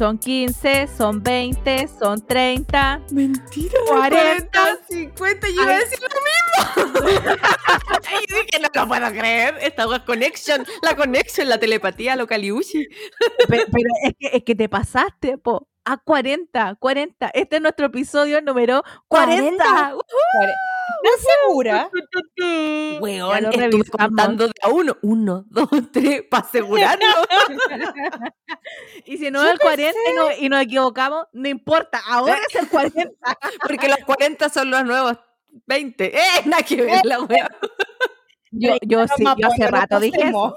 son 15, son 20, son 30. Mentira. 40, 50. Yo iba a decir lo mismo. y dije, no lo puedo creer. Esta wea connection. La connection, la telepatía, lo caliuchi. Pero, pero es, que, es que te pasaste, po. A 40, 40. Este es nuestro episodio número 40. 40. ¿Estás segura? Weón, estuve contando de a uno. Uno, dos, tres, para asegurarlo. Y si no es el 40 y, no- y nos equivocamos, no importa. Ahora es el 40. Porque los 40 son los nuevos 20. ¡Eh! Nada que ver la wea. Yo, yo sí, yo hace rato dije eso.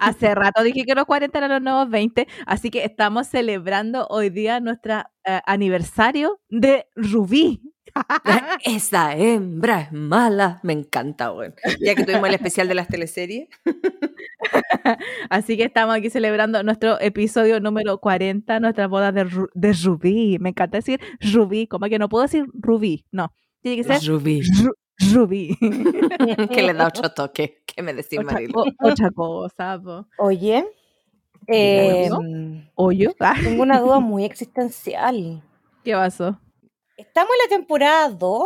Hace rato dije que los 40 eran los nuevos 20. Así que estamos celebrando hoy día nuestro aniversario de Rubí. Esa hembra es mala. Me encanta, weón. Ya que tuvimos el especial de las teleseries. Así que estamos aquí celebrando nuestro episodio número 40, nuestra boda de, Ru- de Rubí. Me encanta decir Rubí, como que no puedo decir Rubí, no. Tiene que ser Rubí. Ru- Rubí. que le da otro toque. ¿Qué me decís, otra, Marilo? co- otra cosa, po. Oye, ¿no? em, ¿Oyo? Tengo una duda muy existencial. ¿Qué pasó? ¿Estamos en la temporada 2?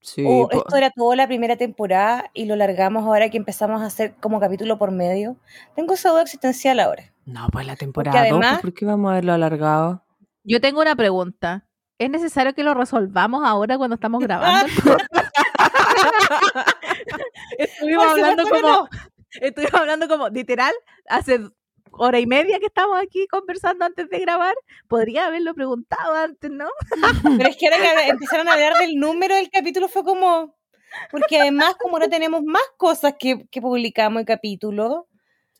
Sí, ¿O po. esto era toda la primera temporada y lo largamos ahora que empezamos a hacer como capítulo por medio? Tengo esa duda existencial ahora. No, pues la temporada 2, además- ¿por qué vamos a verlo alargado? Yo tengo una pregunta. ¿Es necesario que lo resolvamos ahora cuando estamos grabando? Estuvimos Por hablando como, no. estuvimos hablando como literal hace hora y media que estamos aquí conversando antes de grabar. Podría haberlo preguntado antes, ¿no? Pero es que ahora que empezaron a hablar del número del capítulo fue como... Porque además, como no tenemos más cosas que, que publicamos en capítulo,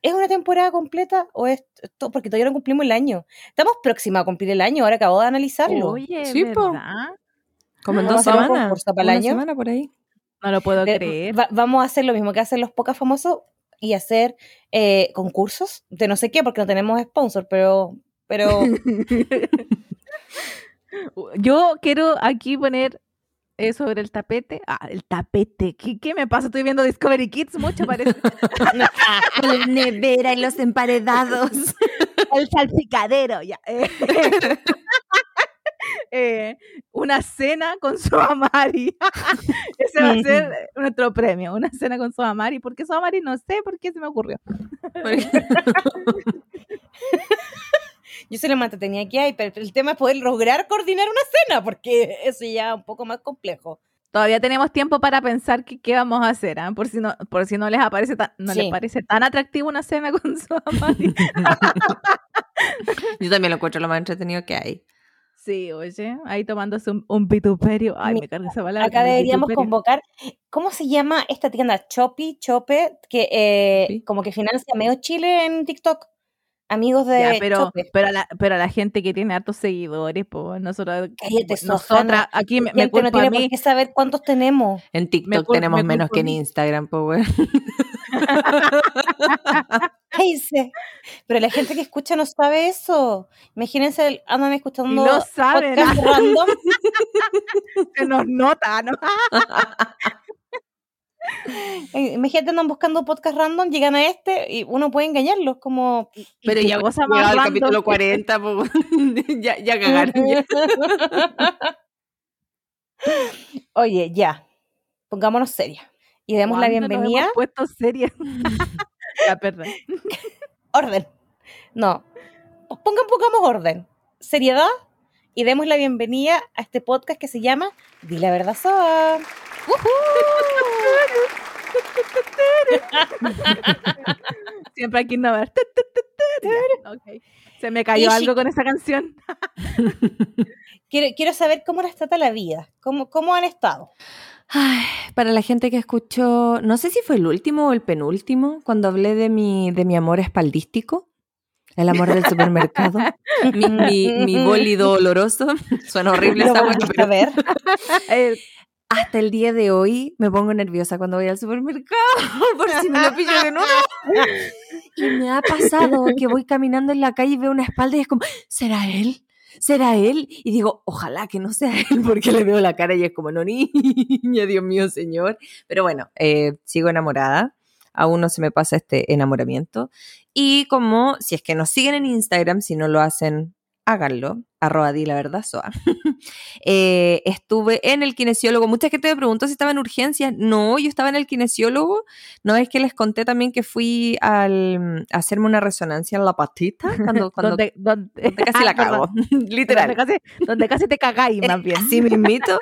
¿es una temporada completa o es esto? Porque todavía no cumplimos el año. Estamos próxima a cumplir el año, ahora acabo de analizarlo. Oye, Sí. Como en Vamos dos semanas. el Una año. semana por ahí. No lo puedo De- creer. va- vamos a hacer lo mismo que hacen los pocas famosos y hacer eh, concursos de no sé qué, porque no tenemos sponsor, pero, pero Yo quiero aquí poner eh, sobre el tapete. Ah, el tapete. ¿Qué, qué me pasa? Estoy viendo Discovery Kids mucho, parece. La nevera y los emparedados. el salpicadero, ya. Eh. Una cena con su Amari. Ese va a ser nuestro premio, una cena con su Amari. ¿Por qué su Amari? No sé por qué se me ocurrió. yo se lo mantenía aquí ahí, pero el tema es poder lograr coordinar una cena, porque eso ya es un poco más complejo. Todavía tenemos tiempo para pensar qué, qué vamos a hacer, ¿ah? por si no, por si no les aparece tan, no les parece tan atractivo una cena con su Amari. Yo también lo encuentro lo más entretenido que hay. Sí, oye, ahí tomándose un, un vituperio. Ay, me carga esa palabra. Acá deberíamos vituperio. convocar, ¿cómo se llama esta tienda? Chopi, Chope, que eh, Sí. como que financia medio Chile en TikTok. Amigos de Ya, pero, Chope. pero, la, pero la gente que tiene hartos seguidores, pues nosotros, Cállate, nosotras, aquí me, La me gente no culpa tiene a mí. por qué saber cuántos tenemos. En TikTok tenemos me menos que a en. Instagram, pues, sí. Pero la gente que escucha no sabe eso. Imagínense, andan escuchando Lo saben, podcast random. Se nos nota, ¿no? Imagínate, andan buscando podcast random, llegan a este y uno puede engañarlos, como... Pero ya llegaba al capítulo que- 40, pues, weón. ya, ya cagaron. ya. Oye, ya. Pongámonos serias. Y demos la ¿Cuándo nos bienvenida. hemos puesto seria. Ya, perdón. Orden. No. Pongan, pongamos orden. Seriedad. Y demos la bienvenida a este podcast que se llama Di la verdad Soa. Siempre hay que innovar. Ya, ok. Se me cayó Y algo con esa canción. Quiero, quiero saber cómo les trata la vida. ¿Cómo, cómo han estado? Ay, para la gente que escuchó, no sé si fue el último o el penúltimo, cuando hablé de mi, de mi amor espaldístico, el amor del supermercado, mi, mi, mi bólido oloroso. Suena horrible Lo esa volviste cosa, a pero ver. Eh, hasta el día de hoy me pongo nerviosa cuando voy al supermercado por si me lo pillo de nuevo. Y me ha pasado que voy caminando en la calle y veo una espalda y es como, ¿será él? ¿Será él? Y digo, ojalá que no sea él, porque le veo la cara y es como, no, niña, Dios mío, señor. Pero bueno, eh, sigo enamorada. Aún no se me pasa este enamoramiento. Y como, si es que nos siguen en Instagram, si no lo hacen háganlo, arroba di la verdad, soa. Eh, estuve en el kinesiólogo, mucha gente me preguntó si estaba en urgencias, no, yo estaba en el kinesiólogo, no es que les conté también que fui al, a hacerme una resonancia en la patita, cuando, cuando, donde, donde- donde casi la Ah, cago, literal. Donde casi, donde casi te cagáis, más bien. Así mismito.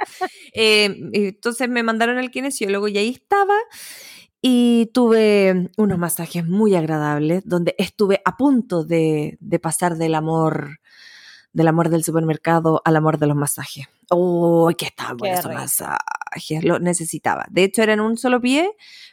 Eh, entonces me mandaron al kinesiólogo y ahí estaba. Y tuve unos masajes muy agradables, donde estuve a punto de, de pasar del amor, del amor del supermercado al amor de los masajes. ¡Oh, qué estaban buenos esos masajes! Lo necesitaba. De hecho, era en un solo pie,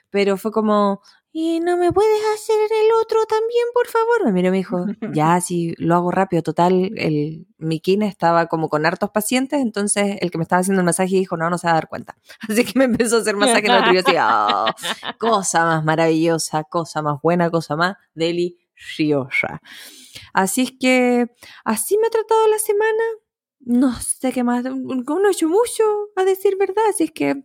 pero fue como, ¿y no me puedes hacer el otro también, por favor? Me miró y me dijo, ya, si lo hago rápido. Total, el, mi estaba como con hartos pacientes, entonces el que me estaba haciendo el masaje dijo, no, no se va a dar cuenta. Así que me empezó a hacer masaje en el otro y yo así, "Oh, cosa más maravillosa, cosa más buena, cosa más deliciosa. Así es que así me ha tratado la semana. No sé qué más, no he hecho mucho, a decir verdad. Así es que,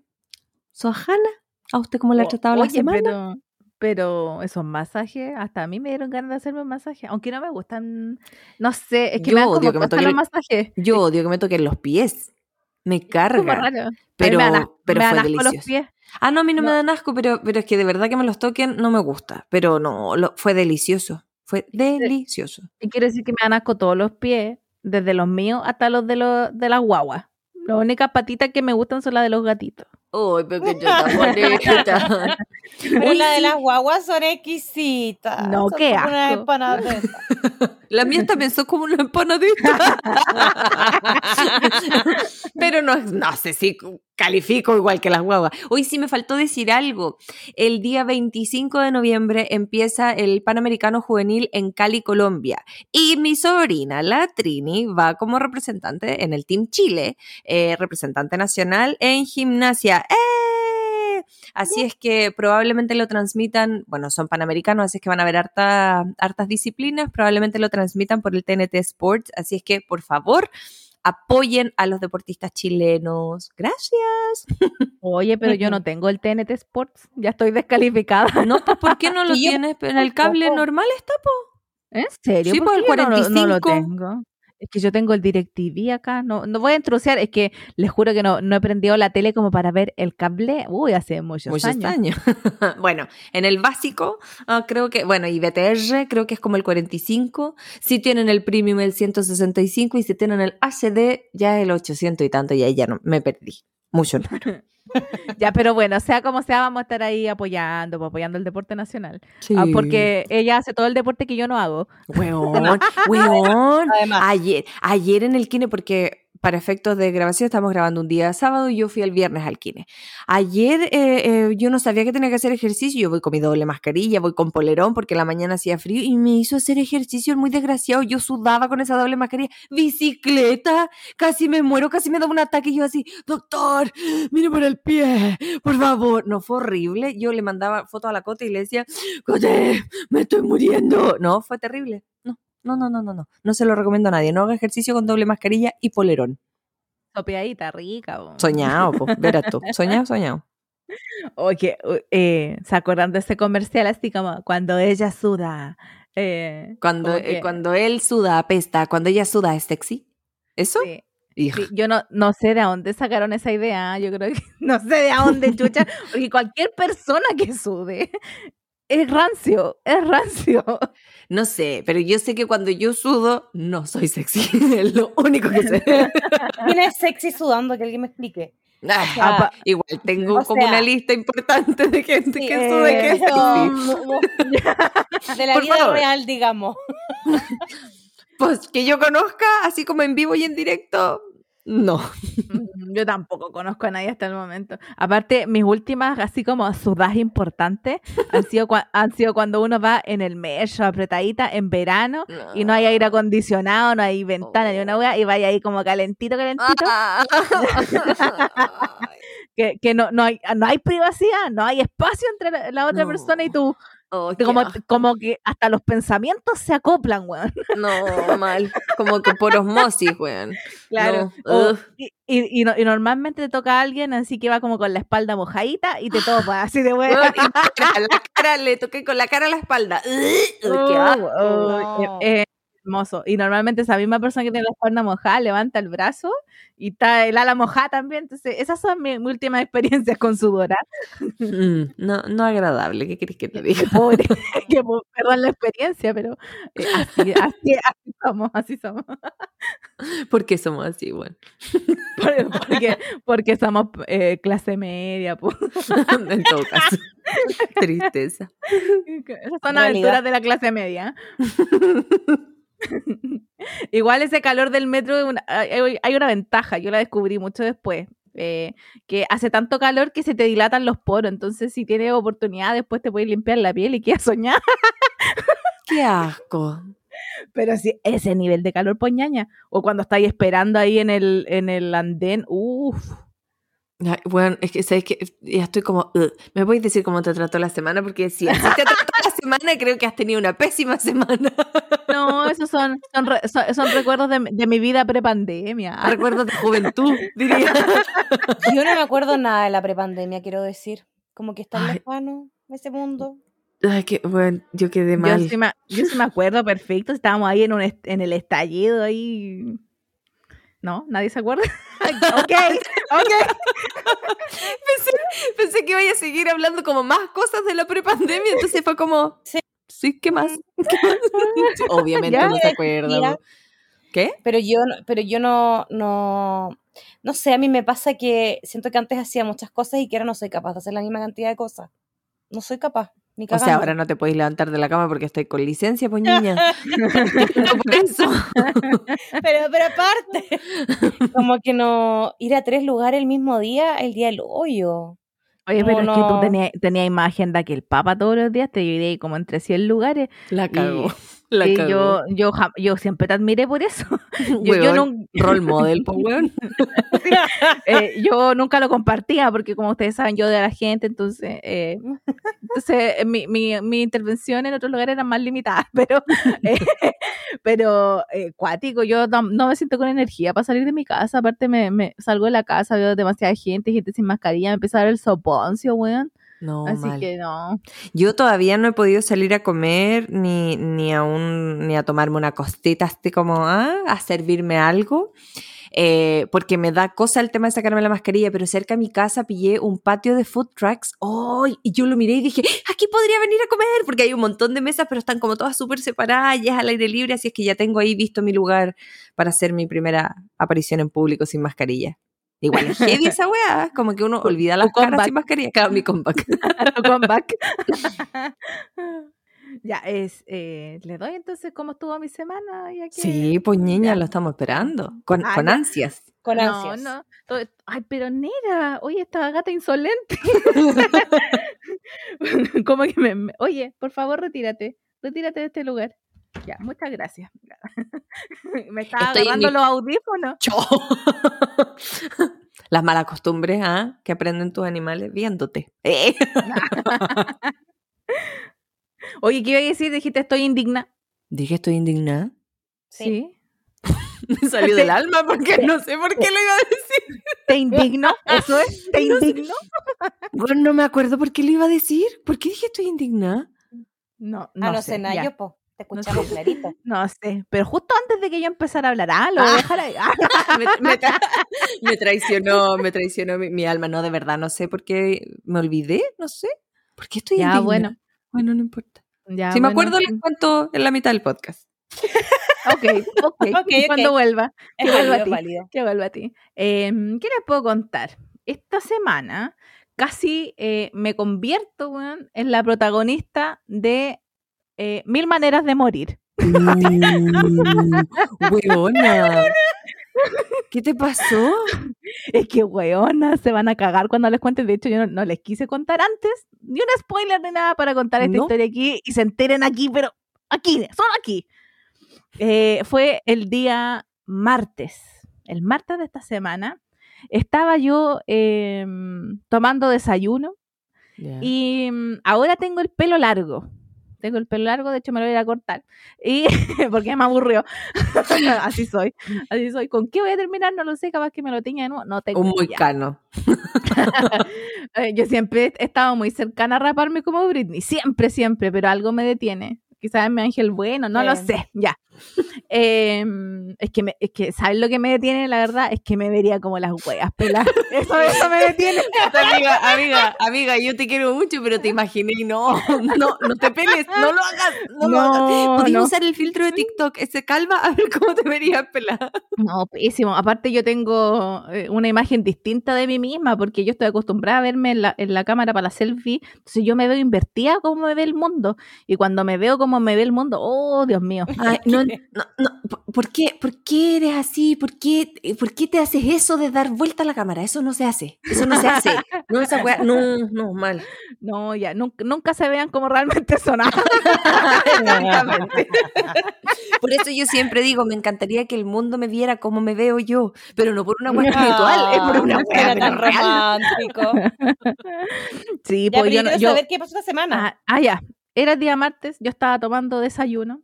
Sohana, ¿a usted cómo le ha O- tratado la oye, semana? Pero, pero esos masajes, hasta a mí me dieron ganas de hacerme un masaje, aunque no me gustan, no sé, es que Yo me dan odio como que me toquen los masajes. Yo odio que me toquen los pies. Me carga. Pero, me pero me fue asco los delicioso. pies. Ah, no, a mí no, me No. dan asco, pero, pero es que de verdad que me los toquen no me gusta. Pero no, lo- fue delicioso. Fue delicioso. Y quiero decir que me dan asco todos los pies, desde los míos hasta los de, los, de las guaguas. Las únicas patitas que me gustan son las de los gatitos. Uy, pero que yo tan bonita. Pero de las guaguas son exquisitas. No, son qué asco. esas. La mía también son como una empanadita. Pero no, no sé si califico igual que las guaguas. Hoy sí me faltó decir algo. El día 25 de noviembre empieza el Panamericano Juvenil en Cali, Colombia. Y mi sobrina, la Trini, va como representante en el Team Chile, eh, representante nacional en gimnasia. ¡Eh! Así es que probablemente lo transmitan, bueno, son panamericanos, así es que van a haber harta- hartas disciplinas, probablemente lo transmitan por el TNT Sports, así es que por favor apoyen a los deportistas chilenos. Gracias. Oye, pero yo no tengo el TNT Sports, ya estoy descalificada. No, pues ¿por qué no lo tienes en el cable normal? Está ¿En serio? Sí, ¿Por el qué yo no lo- No, lo 45. tengo. Es que yo tengo el DirecTV acá. No, no voy a intrusiar. Es que les juro que no, no he prendido la tele como para ver el cable. Uy, hace muchos, muchos años. años. bueno, en el básico, ah, creo que, bueno, y BTR, creo que es como el 45. Si tienen el premium, el 165. Y si tienen el HD, ya el 800 y tanto. Y ahí ya no, me perdí. Mucho. Ya, pero bueno, sea como sea, vamos a estar ahí apoyando, pues, apoyando el deporte nacional. Sí. Ah, porque ella hace todo el deporte que yo no hago. Weón, weón. Además, Ayer, ayer en el kine, porque para efectos de grabación estamos grabando un día sábado y yo fui el viernes al kine. Ayer eh, eh, yo no sabía que tenía que hacer ejercicio, yo voy con mi doble mascarilla, voy con polerón porque la mañana hacía frío y me hizo hacer ejercicio muy desgraciado, yo sudaba con esa doble mascarilla, bicicleta, casi me muero, casi me da un ataque y yo así, doctor, mire por el pie, por favor. No, fue horrible, yo le mandaba fotos a la Cote y le decía, Cote, me estoy muriendo. No, fue terrible, no. No, no, no, no, no. Se lo recomiendo a nadie. No haga ejercicio con doble mascarilla y polerón. Sopeadita, rica. po. Soñado, pues, verás tú. Soñado, soñado. Oye, eh, ¿se acuerdan de ese comercial así como cuando ella suda? Eh, Cuando, eh, cuando él suda, apesta. Cuando ella suda, es sexy. ¿eso? sí, yo no, no sé de dónde sacaron esa idea. Yo creo que no sé de dónde chucha. Porque cualquier persona que sude es rancio, es rancio. No sé, pero yo sé que cuando yo sudo, no soy sexy. es lo único que sé. ¿Quién es sexy sudando? Que alguien me explique. Ah, sea, apa- igual tengo o como sea, una lista importante de gente Sí, que y que es eso, sexy. mo- de la Por vida favor. real, digamos. Pues que yo conozca, así como en vivo y en directo, no. Yo tampoco conozco a nadie hasta el momento. Aparte, mis últimas, así como sudas importantes, han sido, han sido cuando uno va en el metro, apretadita, en verano, y no hay aire acondicionado, no hay ventana ni una hueá, y vaya ahí como calentito, calentito, Ah. que, que no, no, hay, no hay privacidad, no hay espacio entre la, la otra No. persona y tú. Oh, Como, como que hasta los pensamientos se acoplan, weón. No, mal. Como que por osmosis, weón. Claro. No, O- ugh. y, y- y no- y normalmente te toca a alguien así que va como con la espalda mojadita y te topa así de weón. La cara le toqué con la cara a la espalda. Qué asco. oh, eh, eh, hermoso. Y normalmente esa misma persona que tiene la espalda mojada levanta el brazo y está el ala mojada también. Entonces, esas son mis, mis últimas experiencias con sudora. Mm, no, no agradable, ¿qué querés que te diga? Pobre, que, perdón la experiencia, pero eh, así, así, así somos, así somos. ¿Por qué somos así, bueno? Por- Porque, porque somos eh, clase media. en todo caso. Tristeza. Esas son aventuras de la clase media. Igual ese calor del metro, una- hay hay una ventaja, yo la descubrí mucho después, eh, que hace tanto calor que se te dilatan los poros, entonces si tienes oportunidad después te puedes limpiar la piel y quedas soñada, Qué asco. pero si ese nivel de calor poñaña, o cuando estáis esperando ahí en el, en el andén, uff, Bueno, es que sabes que ya estoy como. "Ugh". ¿Me puedes decir cómo te trató la semana? Porque si así te trató la semana, creo que has tenido una pésima semana. no, esos son, son, re- son- son recuerdos de, de mi vida prepandemia. Recuerdos de juventud, diría. Yo no me acuerdo nada de la prepandemia, quiero decir. Como que está Ay. lejano ese mundo. Ay, qué bueno, yo quedé Yo mal. sí, me, yo sí me acuerdo perfecto, estábamos ahí en, un est- en el estallido ahí. ¿No? ¿Nadie se acuerda? ok, ok. Pensé que iba a seguir hablando como más cosas de la prepandemia, entonces fue como. Sí. Sí, ¿qué más? ¿Qué más? Sí, Obviamente Ya. no se acuerda. Mira. ¿Qué? Pero yo, no- pero yo no, no, no sé, a mí me pasa que siento que antes hacía muchas cosas y que ahora no soy capaz de hacer la misma cantidad de cosas. No soy capaz, ni O sea, ahora no te podéis levantar de la cama porque estoy con licencia, pues niña. No por eso. Pero, pero aparte, como que no, ir a tres lugares el mismo día, el día del hoyo. Oye, No, pero es que tú tenías, tenías más agenda que el Papa todos los días, te dividí como entre 100 lugares. La cagó, La cagó. yo, yo, yo siempre te admiré por eso. Yo, yo, Weón, nun- Role model, pues, weón. eh, yo nunca lo compartía porque como ustedes saben, yo de la gente, entonces, eh, entonces eh, mi, mi, mi intervención en otros lugares era más limitada, pero, eh, pero cuático, yo no, no me siento con energía para salir de mi casa, aparte me, me salgo de la casa, veo demasiada gente, gente sin mascarilla, me empieza a dar el soponcio, weón, No, así mal. que no. Yo todavía no he podido salir a comer ni, ni, a, un, ni a tomarme una costita, así como ah, a servirme algo. eh, porque me da cosa el tema de sacarme la mascarilla, pero cerca de mi casa pillé un patio de food trucks. ¡Oh! Y yo lo miré y dije, aquí podría venir a comer, porque hay un montón de mesas, pero están como todas súper separadas y es al aire libre, así es que ya tengo ahí visto mi lugar para hacer mi primera aparición en público sin mascarilla. Igual es heavy esa weá, como que uno olvida las caras comeback. sin mascarilla. Claro, mi comeback. comeback. ya, es, eh, le doy entonces cómo estuvo mi semana. Ya que- Sí, pues niña, Ya. lo estamos esperando. Con, Ah, con ansias. Con no, ansias. no. todo- Ay, pero Nera, oye, esta gata insolente. como que me, me- Oye, por favor, retírate. Retírate de este lugar. Ya, muchas gracias. me estaba Estoy agarrando mi- los audífonos. Las malas costumbres ¿ah? que aprenden tus animales viéndote. Eh. Oye, ¿qué iba a decir? Dijiste, estoy indigna. Dije, estoy indignada. Sí. Me salió del alma porque no sé por qué lo iba a decir. ¿Te indigno? ¿Eso es? ¿Te indigno? Bueno, no me acuerdo por qué lo iba a decir. ¿Por qué dije estoy indignada? No, no, no sé. sé nada, ya. yo, po. Te No escuchamos sé. clarito. No sé, pero justo antes de que yo empezara a hablar, ah, lo voy a dejar ahí. Ah, me, me tra- me traicionó, me traicionó mi, mi alma. No, de verdad, no sé por qué me olvidé, no sé. ¿Por qué estoy Ya, bueno. Bueno, no importa. ya, si me bueno, acuerdo, les cuento en la mitad del podcast. Ok, ok. Ok, Cuando vuelva, que vuelva válido, a ti. Que vuelva a ti. Em, ¿Qué les puedo contar? Esta semana casi eh, me convierto en la protagonista de eh, Mil Maneras de Morir. Weona. ¿Qué te pasó? Es que, weona, se van a cagar cuando les cuente. De hecho, yo no, no les quise contar antes, ni un spoiler ni nada para contar esta ¿No? historia aquí y se enteren aquí, pero aquí, solo aquí. Eh, fue el día martes, el martes de esta semana. Estaba yo em, tomando desayuno y mm, ahora tengo el pelo largo. Tengo el pelo largo, de hecho me lo voy a cortar. Y porque me aburrió. así soy. Así soy. ¿Con qué voy a terminar? No lo sé, capaz que me lo tenga de nuevo. No tengo Un idea. moicano. Eh, Yo siempre he estado muy cercana a raparme como Britney. Siempre, siempre, pero algo me detiene. Quizás es mi ángel bueno, no lo sé. Ya. Em, es, que me, es que, ¿sabes lo que me detiene? La verdad, es que me vería como las hueas peladas. Eso, eso me detiene. amiga, amiga, amiga, yo te quiero mucho, pero te imaginé y no, no, no te peles, no lo hagas, no, lo hagas. No, Podrías no. usar el filtro de TikTok, ese calva, a ver cómo te verías pelada. No, pésimo. Aparte yo tengo eh, una imagen distinta de mí misma porque yo estoy acostumbrada a verme en la, en la cámara para la selfie. Entonces yo me veo invertida como me ve el mundo. Y cuando me veo como me ve el mundo, oh, Dios mío. Ay, no, no, no, ¿por- ¿por qué, ¿por qué eres así? ¿Por qué, ¿Por qué te haces eso de dar vuelta a la cámara? Eso no se hace, eso no se hace. No, esa weá, no, no, mal. No, ya, nunca, nunca se vean como realmente son. Por eso yo siempre digo, me encantaría que el mundo me viera como me veo yo, pero no por una weá espiritual, es por una weá tan real. romántico. sí, Ya, pues yo, yo saber qué pasó esta semana. Ah, ah, ya. Era el día martes, yo estaba tomando desayuno.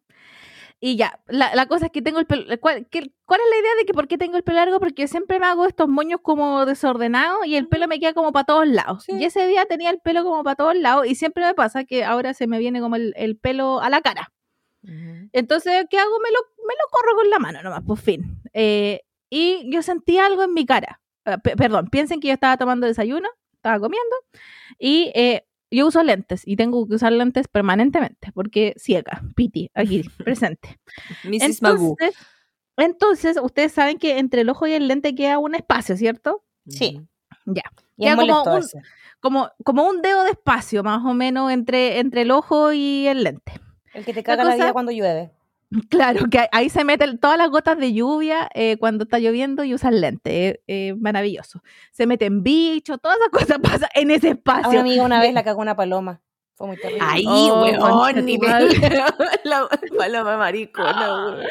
Y ya, la, la cosa es que tengo el pelo. ¿cuál, qué- cuál es la idea de que por qué tengo el pelo largo? Porque siempre me hago estos moños como desordenados y el pelo me queda como para todos lados. Sí. Y ese día tenía el pelo como para todos lados y siempre me pasa que ahora se me viene como el, el pelo a la cara. Entonces, ¿qué hago? Me lo, me lo corro con la mano nomás, por fin. Eh, y yo sentí algo en mi cara. Eh, pe- perdón, piensen que yo estaba tomando desayuno, estaba comiendo, y eh, yo uso lentes, y tengo que usar lentes permanentemente, porque ciega, piti, aquí, presente. Mrs. Entonces, entonces, ustedes saben que entre el ojo y el lente queda un espacio, ¿cierto? Sí. Ya. Y Queda como un-. Como, como un dedo de espacio, más o menos, entre, entre el ojo y el lente. El que te caga la, cosa- vida cuando llueve. Claro, que ahí se meten todas las gotas de lluvia eh, cuando está lloviendo y usan lente. eh, eh, maravilloso. Se meten bichos, todas esas cosas pasan en ese A espacio. una amiga una vez la cagó una paloma. Fue muy terrible. Ahí, Oh, weón, madre. La paloma maricona, weón.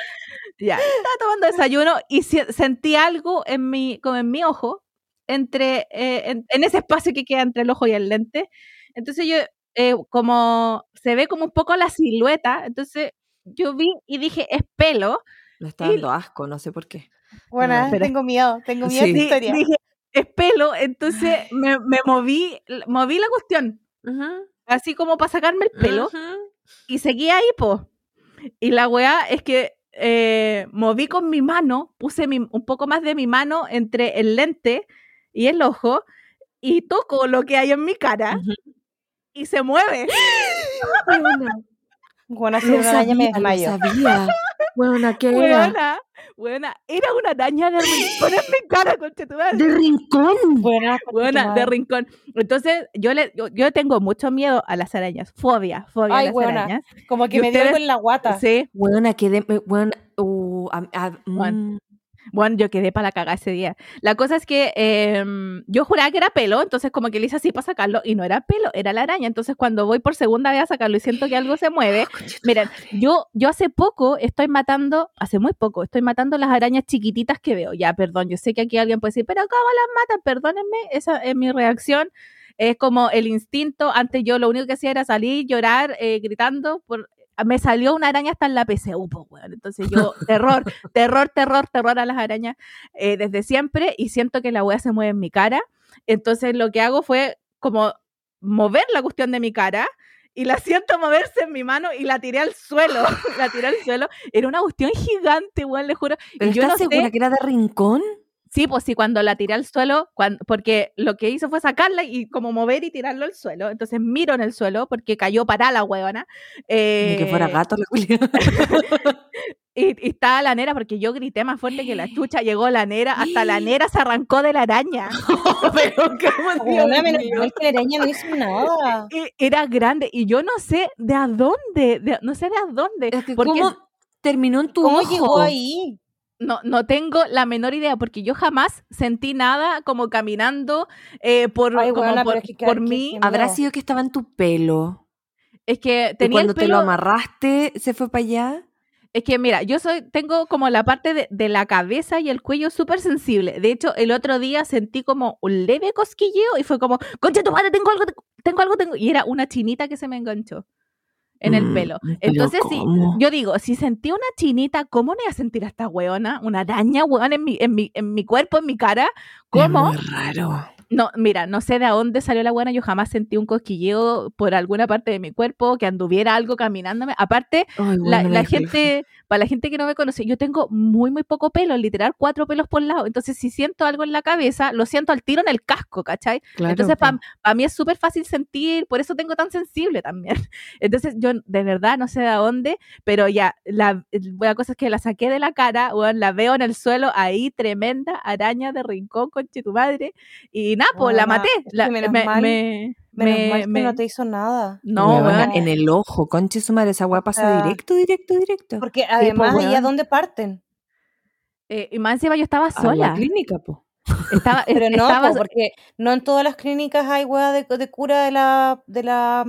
Ya, estaba tomando desayuno y si- sentí algo en mi, como en mi ojo, entre, eh, en, en ese espacio que queda entre el ojo y el lente. Entonces yo, eh, como se ve como un poco la silueta, entonces yo vi y dije, es pelo. Me está Y- dando asco, no sé por qué. Bueno, No, pero- tengo miedo, tengo miedo Sí. de historia. dije, es pelo, entonces me, me moví, moví la cuestión, así como para sacarme el pelo. y seguía ahí, po. Y la weá es que eh, moví con mi mano, puse mi- un poco más de mi mano entre el lente y el ojo y toco lo que hay en mi cara y se mueve. Bueno, si Lo una araña me desmayo. sabía. Buena, ¿qué era? Buena, buena. Era una araña de rincón en mi cara, conchetumare. De rincón. Buena, Buena, de rincón. Entonces, yo le yo, yo tengo mucho miedo a las arañas. Fobia, fobia Ay, a las buena. arañas. Como que ¿Y me dio ustedes? algo en la guata. Sí. Buena, que de. Buena. Uh, a- a- Bueno. mm. Bueno, yo quedé para la cagada ese día. La cosa es que em, yo juraba que era pelo, entonces como que le hice así para sacarlo y no era pelo, era la araña. Entonces cuando voy por segunda vez a sacarlo y siento que algo se mueve, miren, yo, yo hace poco estoy matando, hace muy poco, estoy matando las arañas chiquititas que veo. Ya, perdón, yo sé que aquí alguien puede decir, pero ¿cómo las matan? Perdónenme, esa es mi reacción. Es como el instinto, antes yo lo único que hacía era salir, llorar, eh, gritando por... Me salió una araña hasta en la PCU, pues, weón. Entonces yo, terror, terror, terror, terror a las arañas eh, desde siempre y siento que la wea se mueve en mi cara. Entonces lo que hago fue como mover la cuestión de mi cara y la siento moverse en mi mano y la tiré al suelo. la tiré al suelo. Era una cuestión gigante, weón, le juro. ¿Pero y yo estás no sé- segura que era de rincón? Sí, pues sí, cuando la tiré al suelo, porque lo que hizo fue sacarla y como mover y tirarlo al suelo. Entonces miro en el suelo porque cayó para la huevona. Ni que fuera Eh, gato la. Y, y estaba la nera porque yo grité más fuerte que la chucha. Llegó la nera, hasta la nera se arrancó de la araña. Pero cómo, Dios Buena, menos que la araña no hizo nada. Y era grande y yo no sé de a dónde, de- no sé de a dónde. Es que porque ¿Cómo terminó en tu ¿Cómo ojo? llegó ahí? No, no tengo la menor idea porque yo jamás sentí nada como caminando eh, por, Ay, como weona, por, pero es que- por que- mí. que- ¿Habrá sido que estaba en tu pelo? Es que Y tenía cuando el te lo amarraste, se fue para allá. Es que mira, yo soy, tengo como la parte de, de la cabeza y el cuello súper sensible. De hecho, el otro día sentí como un leve cosquilleo y fue como, concha tu madre, tengo algo, tengo algo, tengo. Y era una chinita que se me enganchó en el Mm, pelo. Entonces, sí, yo digo, si sentí una chinita, ¿cómo no iba a sentir a esta weona? Una araña, weón, en mi, en mi, en mi cuerpo, en mi cara. Es ¿Cómo? muy raro. No, mira, no sé de dónde salió la buena, yo jamás sentí un cosquilleo por alguna parte de mi cuerpo, que anduviera algo caminándome. Aparte, Ay, la, bueno, gente, para la gente que no me conoce, yo tengo muy, muy poco pelo, literal cuatro pelos por lado. Entonces, si siento algo en la cabeza, lo siento al tiro en el casco, ¿cachai? Claro, Entonces, para mí es súper fácil sentir, por eso tengo tan sensible también. Entonces, yo de verdad no sé de dónde, pero ya, la, la cosa es que la saqué de la cara, weón, la veo en el suelo, ahí, tremenda araña de rincón, conche tu madre, y nada, pues la maté. La- menos me, mal- me, Menos me- mal que me- no te hizo nada. no, weón, en el ojo, conche su madre, esa weá pasa directo, directo, directo. Porque además, ¿y a weón. dónde parten? eh, y más encima yo estaba A la sola. clínica, po. Estaba, Pero no, estaba, po, porque no en todas las clínicas hay hueá de, de cura de la, de la,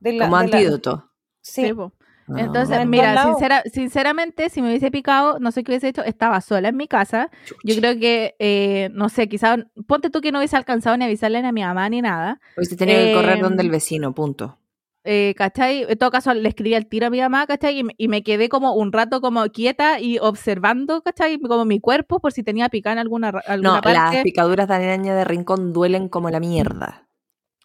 de la Como de la- antídoto. sí. sí, po. Entonces, Ah, en mira, sincera, sinceramente, si me hubiese picado, no sé qué hubiese hecho, estaba sola en mi casa. Yo creo que, eh, no sé, quizás, ponte tú que no hubiese alcanzado ni avisarle ni a mi mamá ni nada. Hubiese tenido que correr donde Em, el vecino, punto. Eh, ¿Cachai? En todo caso, le escribí al tiro a mi mamá, ¿cachai? Y, me- y me quedé como un rato como quieta y observando, ¿cachai? Como mi cuerpo por si tenía picada en alguna, alguna No, parte. las picaduras de araña de rincón duelen como la mierda.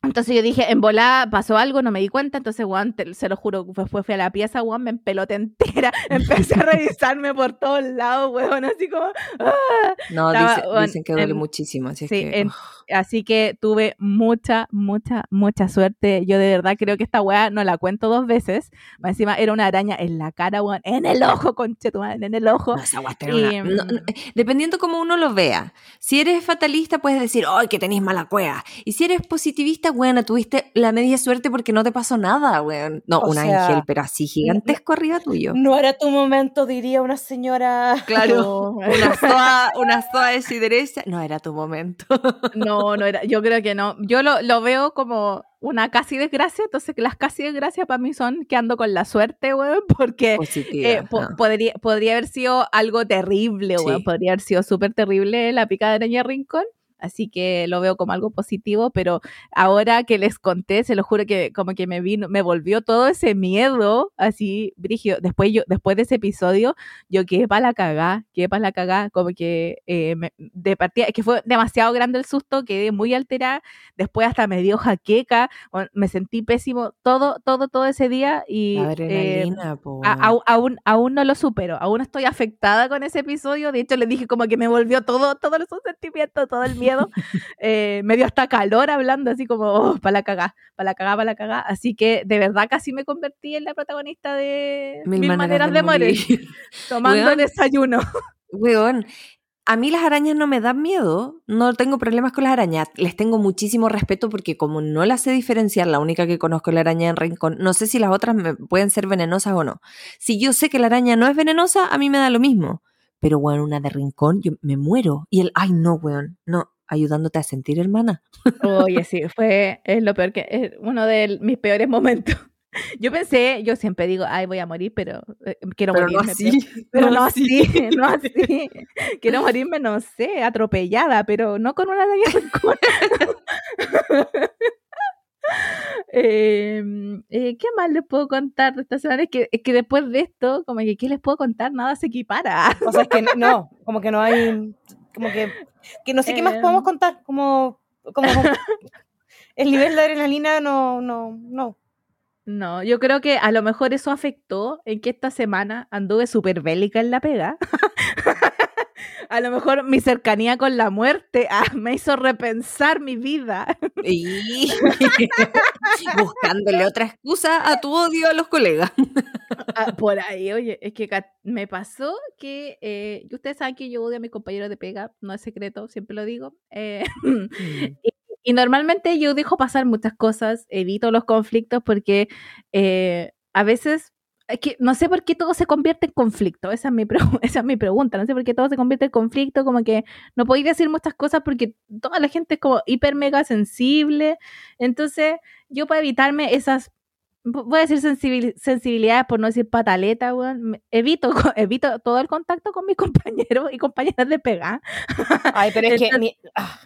Entonces yo dije, en volá pasó algo, no me di cuenta, entonces, weón, te- se lo juro, después fui a la pieza, weón, me empeloté entera, empecé a revisarme por todos lados, weón, así como, ¡ah! No, Estaba, dice- bueno, dicen que duele en- muchísimo, así es sí, que... en-. Así que tuve mucha, mucha, mucha suerte. Yo de verdad creo que esta weá no la cuento dos veces. Encima era una araña en la cara, weón, en el ojo, conchetumadre, en el ojo. No, esa una- Y, no, no, mm, eh, dependiendo cómo uno lo vea. Si eres fatalista, puedes decir, ¡ay, que tenéis mala cueva! Y si eres positivista, weón, tuviste la media suerte porque no te pasó nada, weón. No, un ángel, pero así gigantesco arriba tuyo. No era tu momento, diría una señora. Claro, una soa, una soa de sidereza. No era tu momento. No, no era, yo creo que no. Yo lo, lo veo como una casi desgracia, entonces las casi desgracias para mí son que ando con la suerte, weón, porque Positiva. eh, po- no. podría, podría haber sido algo terrible, weón, Sí. podría haber sido súper terrible la picada de araña rincón. Así que lo veo como algo positivo, pero ahora que les conté, se lo juro que como que me vino, me volvió todo ese miedo, así, Brigio. Después yo, después de ese episodio, yo quedé para la cagá, quedé para la cagá, como que eh, me- de partida, es que fue demasiado grande el susto, quedé muy alterada, después hasta me dio jaqueca, me sentí pésimo todo, todo, todo ese día y eh, a- au- aún, aún no lo supero, aún estoy afectada con ese episodio, de hecho le dije como que me volvió todo, todos esos sentimientos, todo el miedo, Eh, me dio hasta calor hablando así como, para la cagá, para la cagá, para la cagá, así que de verdad casi me convertí en la protagonista de Mil, maneras, de morir, tomando desayuno. Weón, a mí las arañas no me dan miedo, no tengo problemas con las arañas, les tengo muchísimo respeto porque como no las sé diferenciar, la única que conozco es la araña en rincón, no sé si las otras me pueden ser venenosas o no. Si yo sé que la araña no es venenosa, a mí me da lo mismo. Pero, weón, una de rincón, yo me muero. Y el, ay, no, weón, no, ayudándote a sentir, hermana. Oye, sí, fue es lo peor que es uno de mis peores momentos. Yo pensé, yo siempre digo, ay, voy a morir, pero eh, quiero Pero no morirme. así, Pero no no así. así, no así. Quiero morirme, no sé, atropellada, pero no con una rincón. Eh, eh, ¿Qué más les puedo contar de esta semana? Es que, es que después de esto, como que, ¿qué les puedo contar? Nada se equipara. O sea, es que no, como que no hay, como que, que no sé qué más Em. podemos contar, como, como el nivel de adrenalina no, no, no. No, yo creo que a lo mejor eso afectó en que esta semana anduve súper bélica en la pega. a lo mejor mi cercanía con la muerte ah, me hizo repensar mi vida. Y buscándole otra excusa a tu odio a los colegas. Ah, por ahí, oye, es que me pasó que eh, y ustedes saben que yo odio a mis compañeros de pega, no es secreto, siempre lo digo. eh, y normalmente yo dejo pasar muchas cosas, evito los conflictos porque eh, a veces, es que no sé por qué todo se convierte en conflicto, esa es, mi esa es mi pregunta, no sé por qué todo se convierte en conflicto, como que no podéis decir muchas cosas porque toda la gente es como hiper mega sensible, entonces yo para evitarme esas vo- voy a decir sensibil- sensibilidades por no decir pataleta, weón. Evito, evito todo el contacto con mis compañeros y compañeras de pega. Ay, pero es que mi- ah,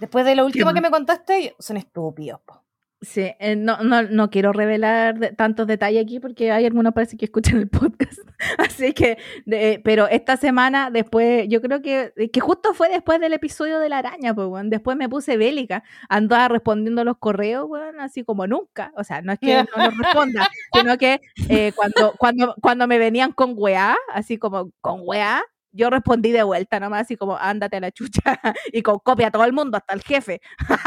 después de lo último que me contaste, son estúpidos. po. Sí, eh, no, no, no quiero revelar de- tantos detalles aquí porque hay algunos parece que escuchan el podcast. Así que, de- pero esta semana después, yo creo que, que justo fue después del episodio de la araña, pues, weón. Después me puse bélica, andaba respondiendo los correos, así como nunca. O sea, no es que no los responda, sino que eh, cuando, cuando, cuando me venían con weá, así como con weá, yo respondí de vuelta nomás, así como, ándate a la chucha, y con copia a todo el mundo, hasta el jefe.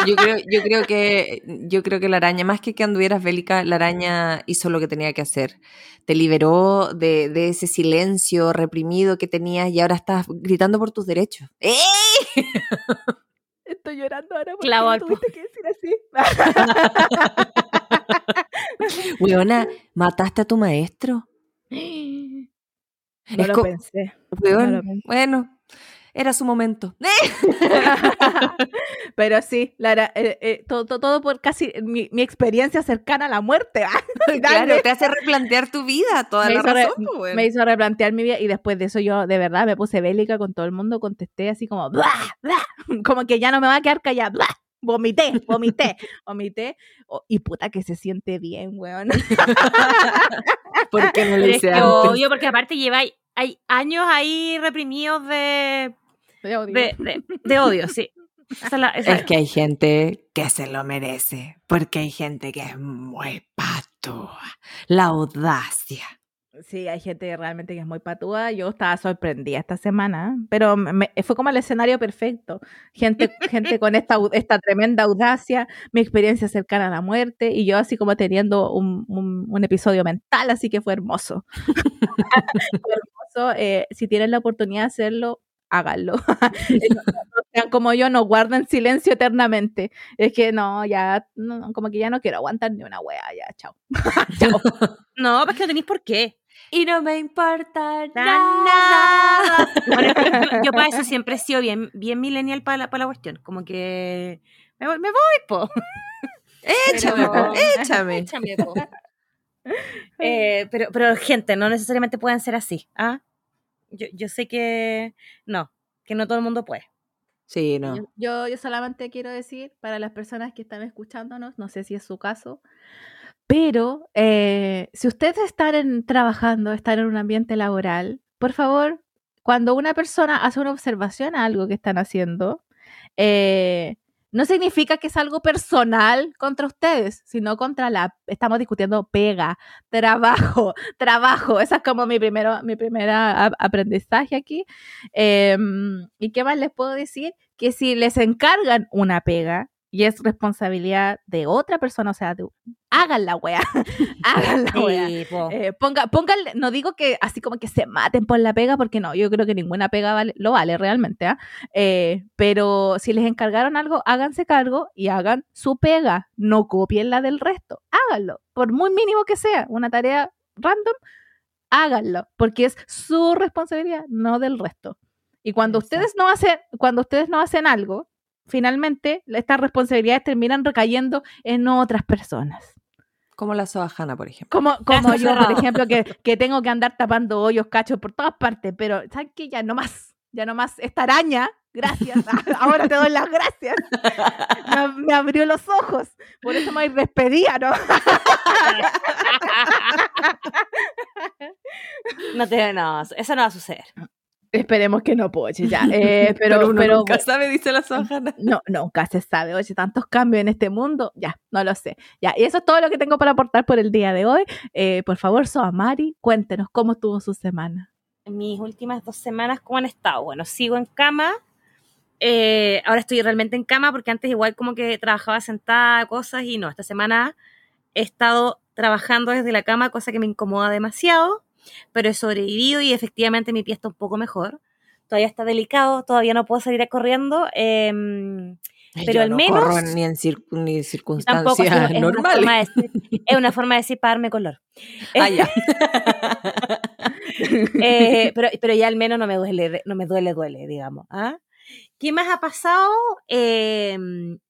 Yo creo, yo creo que yo creo que la araña, más que que anduvieras bélica, la araña hizo lo que tenía que hacer. Te liberó de, de ese silencio reprimido que tenías y ahora estás gritando por tus derechos. ¡Eh! Estoy llorando ahora porque Clavo tuviste que decir así. Weona, mataste a tu maestro. No Es lo pensé. Weón, lo pensé. bueno, era su momento. Pero sí, Lara, eh, eh, todo, todo, todo por casi mi, mi experiencia cercana a la muerte. ¿ah? Claro, te hace replantear tu vida, toda Me la re- razón. po, weón. Me hizo replantear mi vida y después de eso yo de verdad me puse bélica con todo el mundo, contesté así como, "Bla, bla", como que ya no me va a quedar callada. Vomité, vomité, vomité. Oh, y puta que se siente bien, weón. ¿Por qué no lo hice que antes? obvio, porque aparte lleva hay años ahí reprimidos de, de, de, de odio, sí. Esa es la- esa Es que hay gente que se lo merece, porque hay gente que es muy patúa. La audacia. Sí, hay gente realmente que es muy patúa. Yo estaba sorprendida esta semana, pero me- fue como el escenario perfecto. Gente, gente con esta, esta tremenda audacia, mi experiencia cercana a la muerte y yo así como teniendo un, un- un episodio mental, así que fue hermoso. fue hermoso. eh, si tienen la oportunidad de hacerlo, háganlo. Eh, como yo, no guarden silencio eternamente. Es que no, ya, no, como que ya no quiero aguantar ni una wea, ya, chao. chao. No, pues que no tenéis por qué. Y no me importa Nada. nada. Bueno, yo, para eso siempre he sido bien, bien millennial para la, para la cuestión. Como que me voy, me voy po. Échame, Pero- po, échame. Échame, po. Eh, pero, pero gente, no necesariamente pueden ser así. ¿ah? Yo, yo sé que no, que no todo el mundo puede. Sí, no. Yo, yo, yo solamente quiero decir para las personas que están escuchándonos, no sé si es su caso, pero eh, si ustedes están trabajando, están en un ambiente laboral, por favor, cuando una persona hace una observación a algo que están haciendo, eh, no significa que es algo personal contra ustedes, sino contra la, estamos discutiendo pega, trabajo, trabajo, esa es como mi primero, mi primera ap- aprendizaje aquí. Em, ¿Y qué más les puedo decir? Que si les encargan una pega y es responsabilidad de otra persona, o sea, de- hagan la wea, hagan la wea. Eh, ponga, pónganle- no digo que así como que se maten por la pega, porque no, yo creo que ninguna pega vale- lo vale realmente, ¿ah? Eh, pero si les encargaron algo, háganse cargo y hagan su pega, no copien la del resto, háganlo, por muy mínimo que sea, una tarea random, háganlo, porque es su responsabilidad, no del resto. Y cuando Exacto. ustedes no hacen, cuando ustedes no hacen algo, finalmente estas responsabilidades terminan recayendo en otras personas. Como la Soajana, por ejemplo. Como, como yo, por ejemplo, que, que tengo que andar tapando hoyos, cachos por todas partes, pero ¿sabes qué? Ya no más, ya no más. Esta araña, gracias, ahora te doy las gracias. Me, me abrió los ojos, por eso me despedía, ¿no? No, te, no, eso no va a suceder. Esperemos que no, Poche, ya. Eh, pero, Pero uno pero, nunca sabe, dice la Soajana. no, nunca se sabe. Oye, tantos cambios en este mundo, ya, no lo sé. Ya, y eso es todo lo que tengo para aportar por el día de hoy. Eh, por favor, Soamari, cuéntenos cómo estuvo su semana. mis últimas dos semanas, ¿cómo han estado? Bueno, sigo en cama. Eh, ahora estoy realmente en cama porque antes igual como que trabajaba sentada, cosas, y no, esta semana he estado trabajando desde la cama, cosa que me incomoda demasiado, pero he sobrevivido y efectivamente mi pie está un poco mejor. Todavía está delicado, todavía no puedo salir corriendo. em, Pero Yo al no menos- corro ni en cir- ni circunstancias es, normales. de decir, es una forma de decir para darme color. Ah, ya. Eh, pero, pero ya al menos no me duele, no me duele, duele, digamos. ¿ah? ¿Qué más ha pasado? Eh,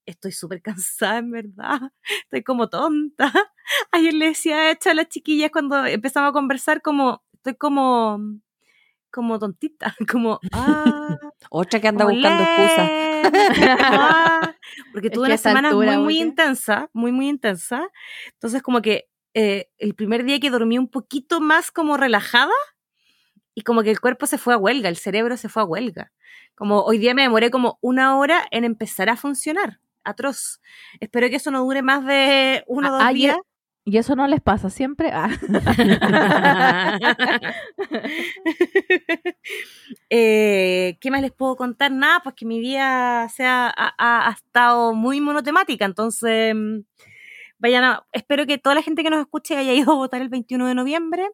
estoy súper cansada, en verdad. Estoy como tonta. Ayer le decía hecho a las chiquillas cuando empezamos a conversar como, estoy como, como tontita, como, ah, Otra que anda buscando excusas. ah, porque Es tuve que una semana muy, altura, muy intensa, muy, muy intensa. Entonces como que eh, el primer día que dormí un poquito más como relajada, y como que el cuerpo se fue a huelga, el cerebro se fue a huelga. Como hoy día me demoré como una hora en empezar a funcionar. Atroz. Espero que eso no dure más de uno o dos Ah, y- días. ¿Y eso no les pasa siempre? Ah. Eh, ¿Qué más les puedo contar? Nada, pues que mi vida se ha, ha- ha- ha estado muy monotemática, entonces mm, vayan a, espero que toda la gente que nos escuche haya ido a votar el 21 de noviembre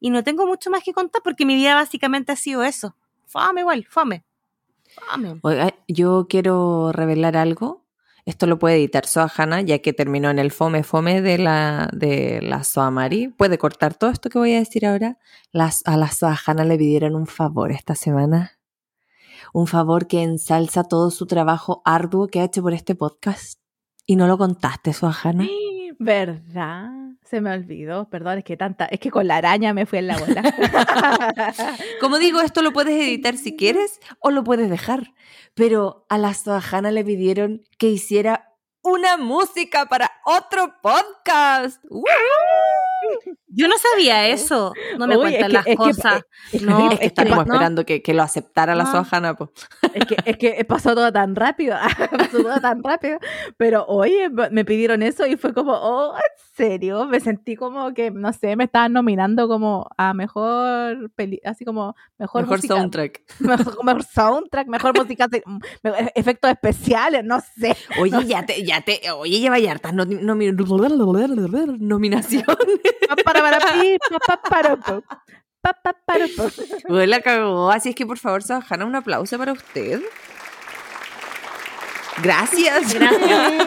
y no tengo mucho más que contar porque mi vida básicamente ha sido eso. Fame igual, fame. Fame. Oiga, yo quiero revelar algo. Esto lo puede editar Soa Hanna, ya que terminó en el fome fome de la, de la Soa Mari. Puede cortar todo esto que voy a decir ahora. Las, a la Soa Hanna le pidieron un favor esta semana. Un favor que ensalza todo su trabajo arduo que ha hecho por este podcast. Y no lo contaste, Soa Hanna. ¿Verdad? Se me olvidó, perdón, es que tanta, es que con la araña me fui en la bola. Como digo, esto lo puedes editar si quieres o lo puedes dejar. Pero a la Soajana le pidieron que hiciera una música para otro podcast. ¡Woo! Yo no sabía eso. No me es cuentan que- las es que- cosas. es No, Es que es estábamos no. esperando que, que lo aceptara la No. Soajana. po. Es que, es que pasó todo tan rápido, pasó todo tan rápido, pero oye, me- pidieron eso y fue como, oh, ¿en serio? Me sentí como que, no sé, me estaban nominando como a mejor, peli así como mejor, Mejor música- soundtrack. mejor, mejor soundtrack, mejor música, mm, me- efectos especiales, no sé. Oye, ya te, ya te, oye, lleva ya hartas nomi- nomi- nominaciones. Para, Uy, la cagó. Así es que por favor, Soajana, un aplauso para usted. Gracias. Gracias.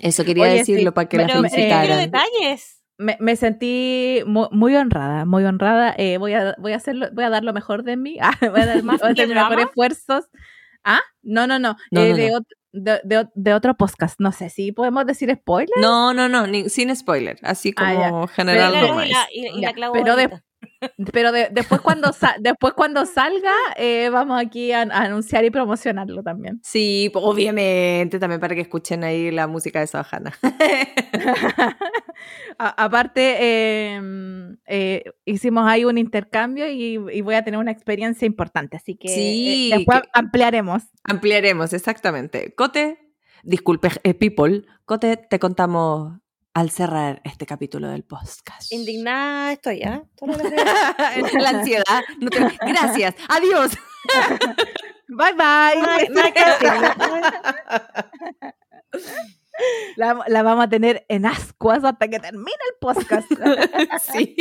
Eso quería Oye, decirlo sí, para que pero, la eh, felicitaran. detalles. Me, me sentí mu- muy, honrada, muy honrada. Eh, voy, a, voy, a hacerlo, voy a dar lo mejor de mí. Ah, voy a dar ¿Más voy a que hacer mis mejores esfuerzos. ¿Ah? No, no, no. No, eh, no, no. De, de ot- de otro podcast. No sé si podemos decir spoiler. No, no, no, ni- sin spoiler. Así Ah, como general Pero- nomás. y la, y- y Ya, la clavo pero de-. Pero de- después, cuando después cuando salga, eh, vamos aquí a, a anunciar y promocionarlo también. Sí, obviamente, también para que escuchen ahí la música de Soajana. A- aparte, eh, eh, hicimos ahí un intercambio y, y voy a tener una experiencia importante. Así que Sí, eh, después que- ampliaremos. Ampliaremos, exactamente. Cote, disculpe, people, Cote, te contamos al cerrar este capítulo del podcast. Indignada estoy, ¿ah? Veces. la ansiedad. no te- Gracias, adiós. Bye bye. Decir. La, la vamos a tener en ascuas hasta que termine el podcast. sí.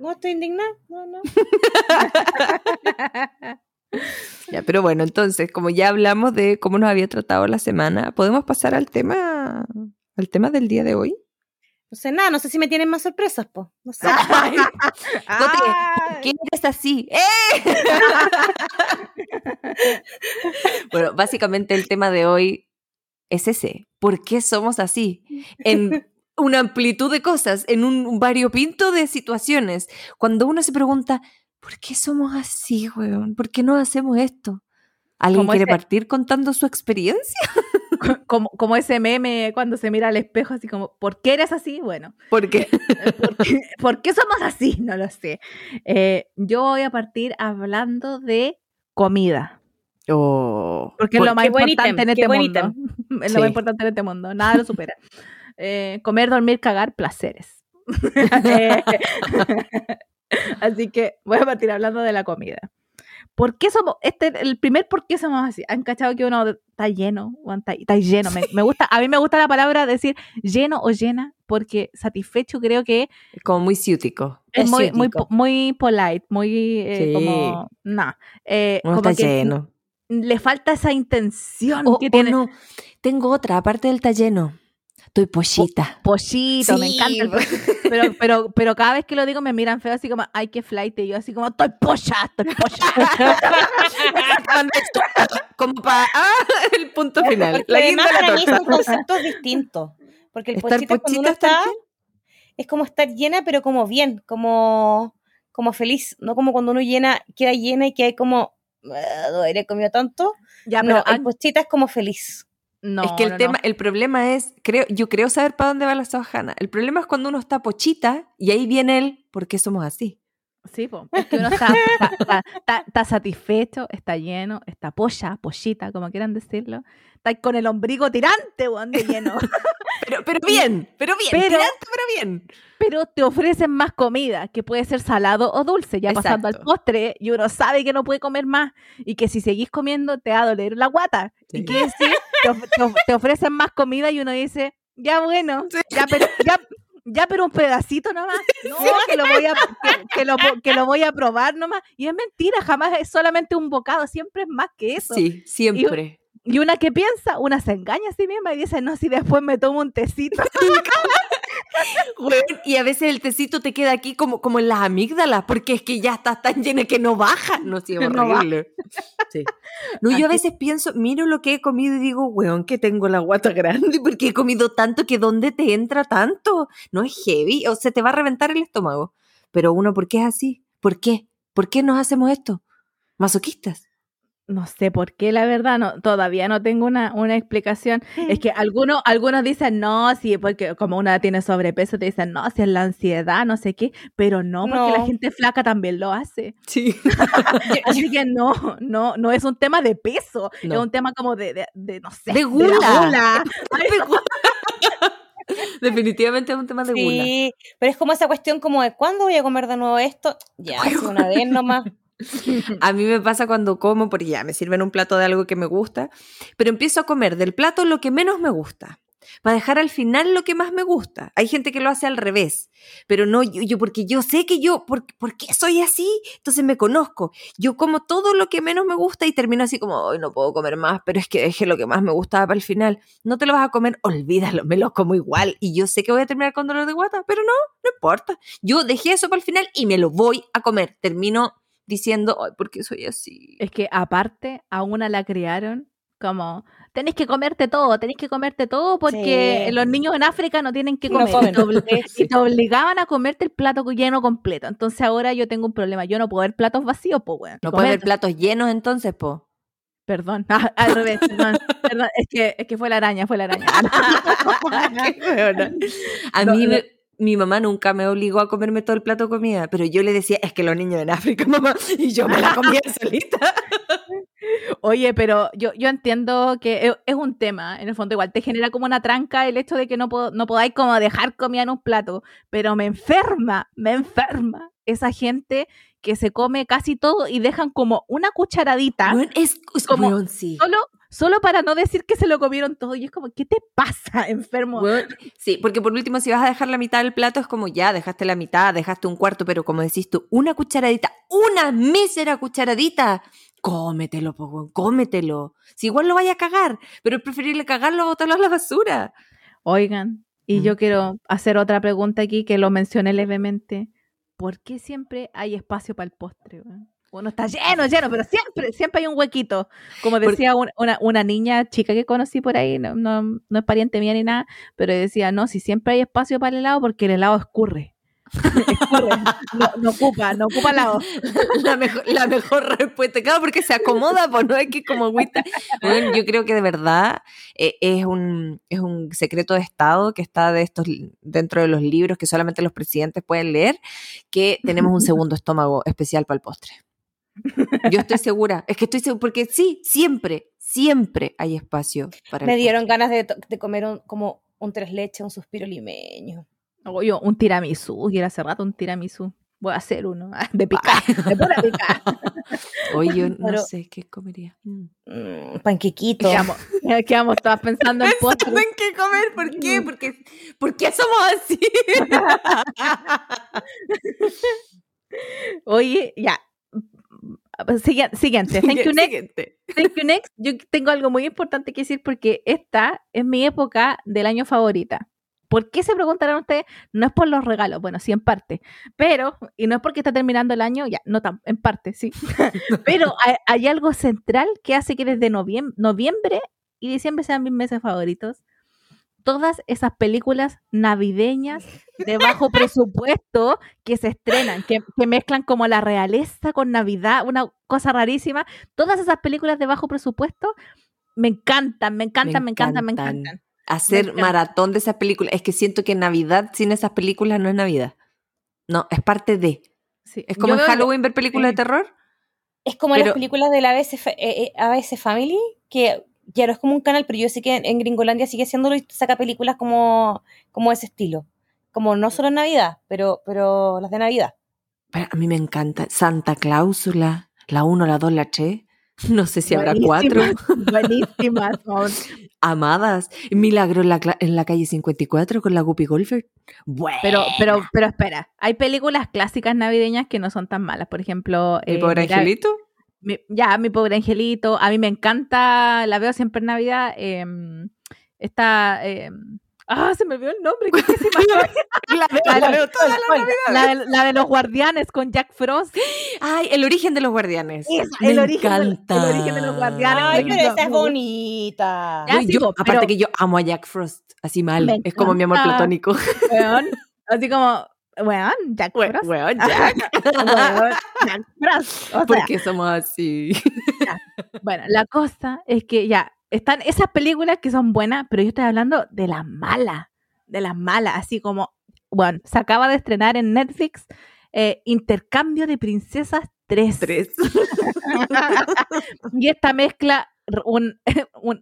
No estoy indignada. No, no. Ya, pero bueno, entonces, como ya hablamos de cómo nos había tratado la semana, ¿podemos pasar al tema, al tema del día de hoy? No sé nada, no sé si me tienen más sorpresas, po. No sé. Cote, ¿por qué eres así? ¡Eh! bueno, básicamente el tema de hoy es ese. ¿Por qué somos así? En una amplitud de cosas, en un variopinto de situaciones. Cuando uno se pregunta, ¿por qué somos así, weón? ¿Por qué no hacemos esto? ¿Alguien quiere ese- partir contando su experiencia? como, como ese meme cuando se mira al espejo, así como, ¿por qué eres así? Bueno, Porque eh, ¿por qué, por qué somos así? No lo sé. Eh, yo voy a partir hablando de comida, Oh, porque es lo más importante en este buen mundo. Es lo más importante en este mundo, nada lo supera. Eh, comer, dormir, cagar, placeres. Eh, Así que voy a partir hablando de la comida. ¿Por qué somos, este, el primer por qué somos así? ¿Han cachado que uno está lleno? Está, está lleno. Me, me gusta, a mí me gusta la palabra decir lleno o llena, porque satisfecho creo que como muy ciútico. es, Es muy, muy, ciútico. po- muy polite, muy eh, Sí. como, no, eh, Uno como está que lleno. le falta esa intención O, que o tiene. no, tengo otra, aparte del está lleno. Estoy pollita. Pollito, me Sí, encanta. el po- Pero, pero, pero cada vez que lo digo me miran feo, así como, ay, qué flight. Y yo así como, estoy polla, estoy polla. como para el punto final. La además de la para mí son conceptos distintos. Porque el Estar pochita es cuando uno está, es como estar llena, pero como bien, como, como feliz. No como cuando uno llena, queda llena y que hay como, "Ah, habré comido tanto. ya, no, el pochita es como feliz. No, es que el no, no. tema, el problema es, creo, yo creo saber para dónde va la Sohana. El problema es cuando uno está pochita y ahí viene el ¿por qué somos así? Sí, po, es que uno está, está- está- está- está satisfecho, está lleno, está polla, pollita, como quieran decirlo. Está con el ombligo tirante, weón, de lleno. Pero, pero bien, pero bien, Pero- tirante, pero bien. Pero te ofrecen más comida, que puede ser salado o dulce, ya pasando al Exacto. postre, y uno sabe que no puede comer más, y que si seguís comiendo te va a doler la guata. Sí. Y que decir, te, of- te of- te ofrecen más comida y uno dice, ya bueno, Sí. ya, pero, ya, ya pero un pedacito nomás. No, que lo, voy a, que, que lo, que lo voy a probar nomás. Y es mentira, jamás es solamente un bocado, siempre es más que eso. Sí, siempre. Y una que piensa, una se engaña a sí misma y dice, no, si después me tomo un tecito. Y a veces el tecito te queda aquí como, como en las amígdalas, porque es que ya estás tan llena que no baja. No, sí, No horrible. Sí. No, yo a veces pienso, miro lo que he comido y digo, weón, que tengo la guata grande, porque he comido tanto que ¿dónde te entra tanto? No es heavy, o se te va a reventar el estómago. Pero uno, ¿por qué es así? ¿Por qué? ¿Por qué nos hacemos esto? Masoquistas. No sé por qué, la verdad, no, todavía no tengo una, una explicación. Es que algunos, algunos dicen, no, sí, porque como una tiene sobrepeso, te dicen, no, si es la ansiedad, no sé qué, pero no, porque la gente flaca también lo hace. Sí. Así que no, no, no es un tema de peso, es No. un tema como de, de, de, no sé. De la gula. gula. Definitivamente es un tema de gula. Sí, pero es como esa cuestión como de ¿cuándo voy a comer de nuevo esto? Ya, hace una vez nomás. A mí me pasa cuando como, porque ya me sirven un plato de algo que me gusta, pero empiezo a comer del plato lo que menos me gusta, para dejar al final lo que más me gusta. Hay gente que lo hace al revés, pero no yo, porque yo sé que yo, ¿por, ¿por qué soy así? Entonces me conozco. Yo como todo lo que menos me gusta y termino así como, hoy no puedo comer más, pero es que dejé lo que más me gustaba para el final. No te lo vas a comer, olvídalo, me lo como igual. Y yo sé que voy a terminar con dolor de guata, pero no, no importa. Yo dejé eso para el final y me lo voy a comer. Termino diciendo, ay, ¿por qué soy así? Es que aparte a una la criaron como, tenés que comerte todo, tenés que comerte todo porque Sí. los niños en África no tienen que No comer. comen. y, te obli- Sí. y te obligaban a comerte el plato lleno completo. Entonces ahora yo tengo un problema, yo no puedo ver platos vacíos, pues bueno. No puede haber platos llenos entonces, po. Perdón, ah, al revés, perdón, perdón, es que, es que fue la araña, fue la araña. A mí no. me- mi mamá nunca me obligó a comerme todo el plato de comida, pero yo le decía, es que los niños en África, mamá, y yo me la comía solita. Oye, pero yo, yo entiendo que es, es un tema, en el fondo igual te genera como una tranca el hecho de que no, po- no podáis como dejar comida en un plato, pero me enferma, me enferma esa gente que se come casi todo y dejan como una cucharadita es, es Como- sí. solo, solo para no decir que se lo comieron todo y es como, ¿qué te pasa, enfermo? Sí, porque por último, si vas a dejar la mitad del plato, es como ya, dejaste la mitad, dejaste un cuarto, pero como decís tú, una cucharadita, una mísera cucharadita, cómetelo, po, cómetelo. Si igual lo vaya a cagar, pero es preferible cagarlo o botarlo a la basura. Oigan, y Mm. yo quiero hacer otra pregunta aquí que lo mencioné levemente. ¿Por qué siempre hay espacio para el postre? weón? Uno está lleno, lleno, pero siempre, siempre hay un huequito. Como decía un- una, una niña chica que conocí por ahí, no, no, no es pariente mía ni nada, pero decía, no, si siempre hay espacio para el helado porque el helado escurre. escurre, no, no ocupa, no ocupa helado. la, mejor, la mejor respuesta, claro, porque se acomoda, pues no es que como agüita. Bueno, yo creo que de verdad eh, es, un, es un secreto de Estado que está de estos, dentro de los libros que solamente los presidentes pueden leer, que tenemos un segundo estómago especial para el postre. Yo estoy segura, es que estoy segura, porque sí, siempre, siempre hay espacio para el Me dieron postre. ganas de, de comer un, como un tres leches, un suspiro limeño. Oye, un tiramisú, quiero hace rato un tiramisú. Voy a hacer uno, ah, de picar, de pura picar. Oye, yo no Pero- sé qué comería. Mm. Mm, panquequito. Quedamos, quedamos todas pensando en postre. ¿Saben qué comer? ¿Por qué? Porque, ¿Por qué somos así? Oye, ya. Sigui- Siguiente. Thank you, next. Siguiente. Thank you, next. Yo tengo algo muy importante que decir porque esta es mi época del año favorita. ¿Por qué se preguntarán ustedes? No es por los regalos, bueno, sí, en parte, pero, y no es porque está terminando el año, ya, no tan, en parte, sí, pero hay, hay algo central que hace que desde noviem- noviembre y diciembre sean mis meses favoritos. Todas esas películas navideñas de bajo presupuesto que se estrenan, que, que mezclan como la realeza con Navidad, una cosa rarísima. Todas esas películas de bajo presupuesto me encantan, me encantan, me encantan, me encantan. encantan. Hacer maratón de esas películas. Es que siento que Navidad sin esas películas no es Navidad. No, es parte de. Sí. Es como en Halloween ver películas sí. de terror. Es como Pero- las películas de la ABC, eh, eh, ABC Family, que ya no es como un canal, pero yo sé que en, en Gringolandia sigue haciéndolo y saca películas como, como ese estilo. Como no solo en Navidad, pero, pero las de Navidad. Pero a mí me encanta. Santa Cláusula, la 1, la 2, la 3. No sé si habrá Buenísimas, cuatro. Buenísimas. son. Amadas. Milagro en la, en la calle 54 con la Guppy Golfer. Bueno. Pero, pero, pero espera, hay películas clásicas navideñas que no son tan malas. Por ejemplo, ¿Mi eh, pobre angelito? Mi- ya, mi pobre angelito. A mí me encanta, la veo siempre en Navidad. Eh, esta. eh, ah, se me olvidó el nombre. La veo, La, la de- la de, la de los guardianes con Jack Frost. Ay, el origen de los guardianes. Esa, me el origen del- el encanta. origen de los guardianes. Ay, pero esa es bonita. Yo- yo- aparte que yo amo a Jack Frost, así mal. Es como mi amor encanta. platónico. Así como, weón, Jack Frost. Weón, Jack. Weón, Jack Frost. O ¿Por sea, qué somos así? Bueno, la cosa es que ya están esas películas que son buenas, pero yo estoy hablando de las malas, de las malas, así como, bueno, se acaba de estrenar en Netflix eh, Intercambio de Princesas 3. Tres. y esta mezcla un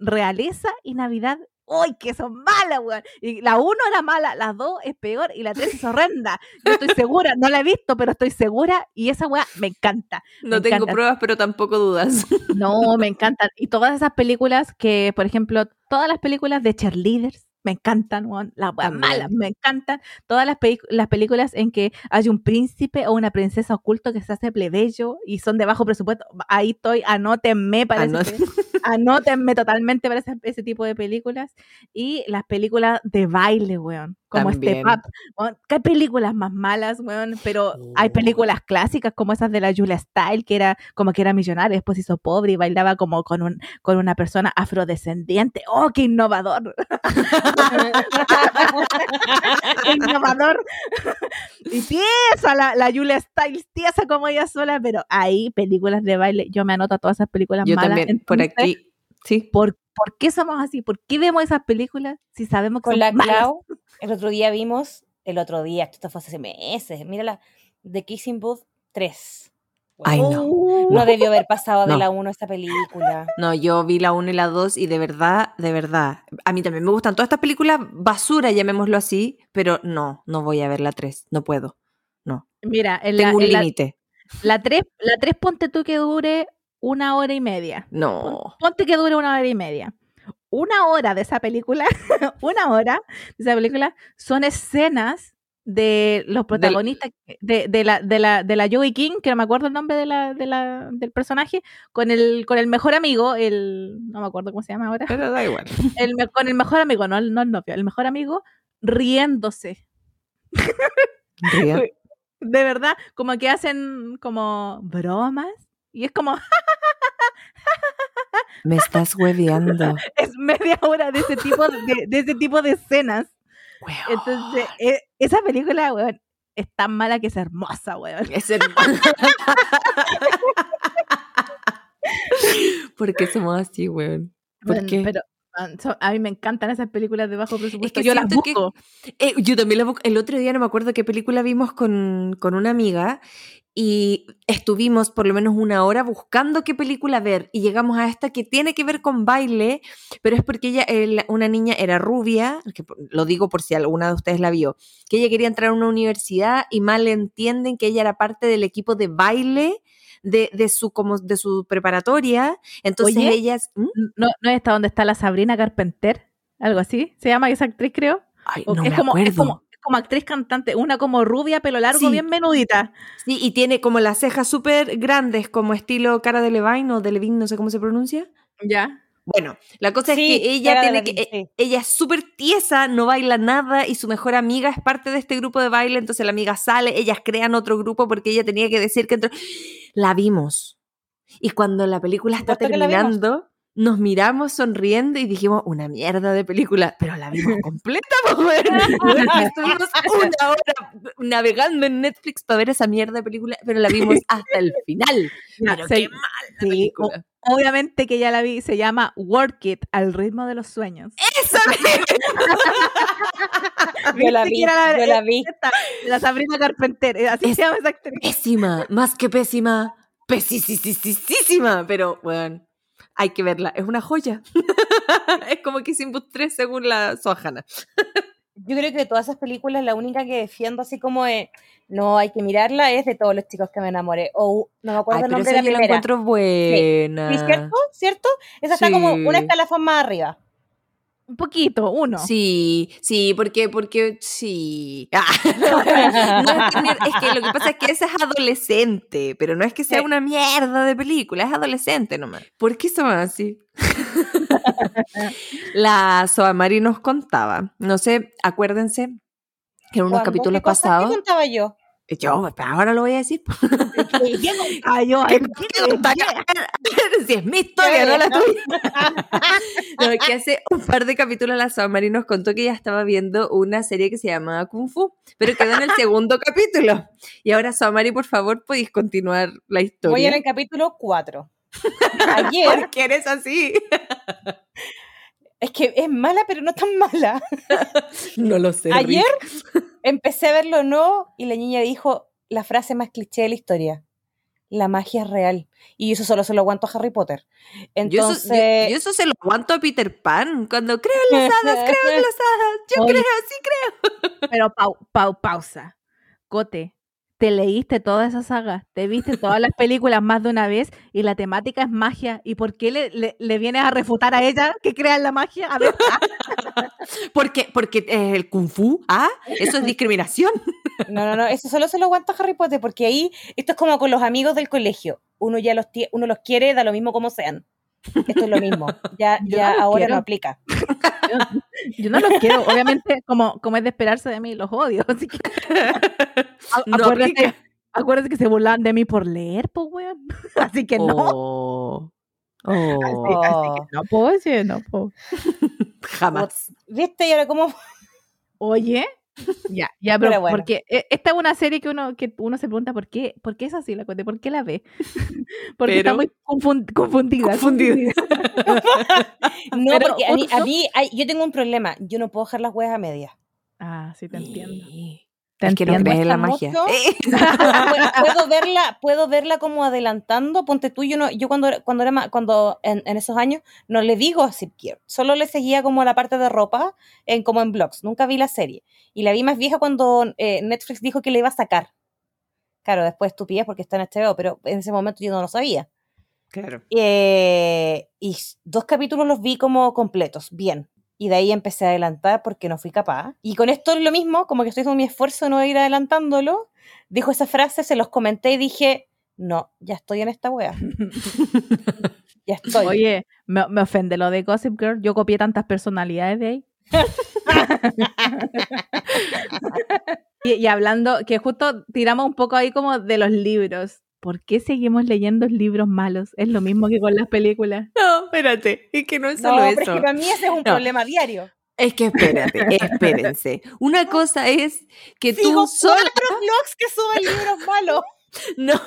realeza y Navidad. ¡Uy, que son malas, weón! Y la 1 era mala, la 2 es peor y la 3 es horrenda. Yo estoy segura, no la he visto, pero estoy segura y esa weá me encanta. No Me tengo encanta. pruebas, pero tampoco dudas. No, me encantan. Y todas esas películas que, por ejemplo, todas las películas de cheerleaders, me encantan, weón. Las weas malas, me encantan. Todas las, las películas en que hay un príncipe o una princesa oculto que se hace plebeyo y son de bajo presupuesto. Ahí estoy, anótenme para ese- anótenme totalmente para ese, ese tipo de películas. Y las películas de baile, weón. Como este También. Up. weón. ¿Qué películas más malas, weón? Pero hay Oh. películas clásicas como esas de la Julia Style, que era como que era millonaria, después hizo pobre y bailaba como con, un, con una persona afrodescendiente. ¡Oh, qué innovador! ¡Qué innovador! y tiesa la, la Julia Stiles, tiesa como ella sola, pero hay películas de baile. Yo me anoto a todas esas películas Yo malas. también, por aquí. Sí. ¿por, por qué somos así? ¿Por qué vemos esas películas si sabemos que Con son la malas? Clau, el otro día vimos, el otro día, esto fue hace meses, mírala, The Kissing Booth 3. Ay, no. Uh, No debió haber pasado de No. la 1 esta película. No, yo vi la 1 y la 2 y de verdad, de verdad, a mí también me gustan todas estas películas basura, llamémoslo así, pero no, no voy a ver la 3, no puedo. No, Mira, en la, tengo un en la, límite. la 3, la 3 ponte tú que dure una hora y media. No. Ponte que dure una hora y media. Una hora de esa película, una hora de esa película son escenas de los protagonistas de, de la de la de la Joey King, que no me acuerdo el nombre de la, de la, del personaje, con el con el mejor amigo, el no me acuerdo cómo se llama ahora, Pero da igual. el, con el mejor amigo, no no el novio, el mejor amigo riéndose. De verdad, como que hacen como bromas y es como Me estás hueveando. es media hora de ese tipo de, de ese tipo de escenas. Weón. Entonces, e- esa película, weón, es tan mala que es hermosa, weón. Es hermoso. ¿Por qué somos así, weón? ¿Por Weón, qué? Pero a mí me encantan esas películas de bajo presupuesto. que Yo las siento que- busco. Eh, yo también la bu- el otro día no me acuerdo qué película vimos con, con una amiga y estuvimos por lo menos una hora buscando qué película ver y llegamos a esta que tiene que ver con baile, pero es porque ella, el- una niña era rubia, que lo digo por si alguna de ustedes la vio, que ella quería entrar a una universidad y mal entienden que ella era parte del equipo de baile de, de su, como de su preparatoria, entonces Oye, ellas... ¿Mm? ¿No, ¿No es esta donde está la Sabrina Carpenter? Algo así. ¿Se llama esa actriz, creo? Ay, no es, me como, acuerdo. es, como, como actriz cantante, una como rubia, pelo largo, Sí. bien menudita. Sí, y tiene como las cejas súper grandes, como estilo cara de Levine o de Levine, no sé cómo se pronuncia. Ya. Bueno, la cosa Sí, es que ella tiene que, e- sí. ella es súper tiesa, no baila nada y su mejor amiga es parte de este grupo de baile, entonces la amiga sale, ellas crean otro grupo porque ella tenía que decir que entró. La vimos. Y cuando la película está terminando, nos miramos sonriendo y dijimos, una mierda de película, pero la vimos completa. Estuvimos una hora navegando en Netflix para ver esa mierda de película, pero la vimos hasta el final. Pero qué mal la sí, película. Obviamente que ya la vi, se llama Work It, al ritmo de los sueños. Esa me- Yo la vi, era yo la vi. esta, la Sabrina Carpenter, eh, así Es- se llama esa actriz. pésima, más que pésima, pesísima, pero bueno, hay que verla, es una joya. es como que Simbus 3 según la Sohana. Yo creo que de todas esas películas, la única que defiendo así como de, no hay que mirarla es de todos los chicos que me enamoré. O no me acuerdo Ay, el pero nombre esa de yo la la primera. encuentro buena. Sí, ¿cierto? ¿Cierto? Esa está como una escalafón más arriba. Un poquito, uno. Sí, sí, porque, porque sí. Ah, no es, que, ni- es que lo que pasa es que esa es adolescente, pero no es que sea una mierda de película, es adolescente nomás. ¿Por qué son así? La Soamari nos contaba, no sé, acuérdense que en unos capítulos ¿Qué cosas? ¿Qué pasados, contaba yo? Yo, ahora lo voy a decir, Ay, yo, ¿Qué- qué si es mi historia, no la tuya. No, que hace un par de capítulos la Samari nos contó que ella estaba viendo una serie que se llamaba Kung Fu, pero quedó en el segundo capítulo. Y ahora, Samari, por favor, podéis continuar la Voy historia. en el capítulo 4. Ayer, ¿Por qué eres así? es que es mala, pero no tan mala. No lo sé. Ayer empecé a verlo no y la niña dijo la frase más cliché de la historia. La magia es real. Y eso solo se lo aguanto a Harry Potter. Yo eso, Entonces, yo- yo eso se lo aguanto a Peter Pan. Cuando creo en las hadas, creo en las hadas. Yo Oye. creo, sí creo. Pero pau, pau, pausa. Cote, te leíste toda esa saga, te viste todas las películas más de una vez y la temática es magia. ¿Y por qué le, le, le vienes a refutar a ella que crea en la magia? A ver, Porque, porque eh, el Kung Fu, ¿ah? Eso es discriminación. No, no, no, eso solo se lo aguanta a Harry Potter, porque ahí esto es como con los amigos del colegio. Uno ya los, uno los quiere, da lo mismo como sean. Esto es lo mismo. Ya, ya no ahora quiero. no aplica. yo no los quiero. Obviamente, como, como es de esperarse de mí, los odio. Así que, a- No acuérdate, aplica. acuérdate que se burlaban de mí por leer, pues, weón. Así que no. Oh. Oh. Así, así que no puedo decir, no puedo. Jamás. ¿Viste? Y ahora como... Oye, ya, ya, pero, Pero bueno. porque eh, esta es una serie que uno, que uno se pregunta por qué, por qué es así la cuenta, por qué la ve. porque está muy confun- confundida. Confundida. No, Pero porque a mí, a mí yo tengo un problema. Yo no puedo dejar las huevas a medias. Ah, sí, te entiendo. Sí. Te Es que no entiendo. crees en la magia. Eh. Puedo verla puedo verla como adelantando ponte tú yo no yo cuando cuando era ma- cuando en, en esos años no le digo a Zipkier solo le seguía como la parte de ropa en como en blogs nunca vi la serie y la vi más vieja cuando eh, Netflix dijo que la iba a sacar claro después estupidez porque está en HBO pero en ese momento yo no lo sabía Claro. Eh, y dos capítulos los vi como completos bien y de ahí empecé a adelantar porque no fui capaz. Y con esto es lo mismo, como que estoy haciendo mi esfuerzo de no ir adelantándolo. Dijo esa frase, se los comenté y dije, no, ya estoy en esta wea. ya estoy. Oye, me, me ofende lo de Gossip Girl. Yo copié tantas personalidades de ahí. y, y hablando, que justo tiramos un poco ahí como de los libros. ¿Por qué seguimos leyendo libros malos? Es lo mismo que con las películas. No, espérate. Es que no es no, solo pero es eso. que para mí ese es un No. problema diario. Es que espérate, espérense. Una cosa es que Sigo tú cuatro blogs que suben libros malos. No,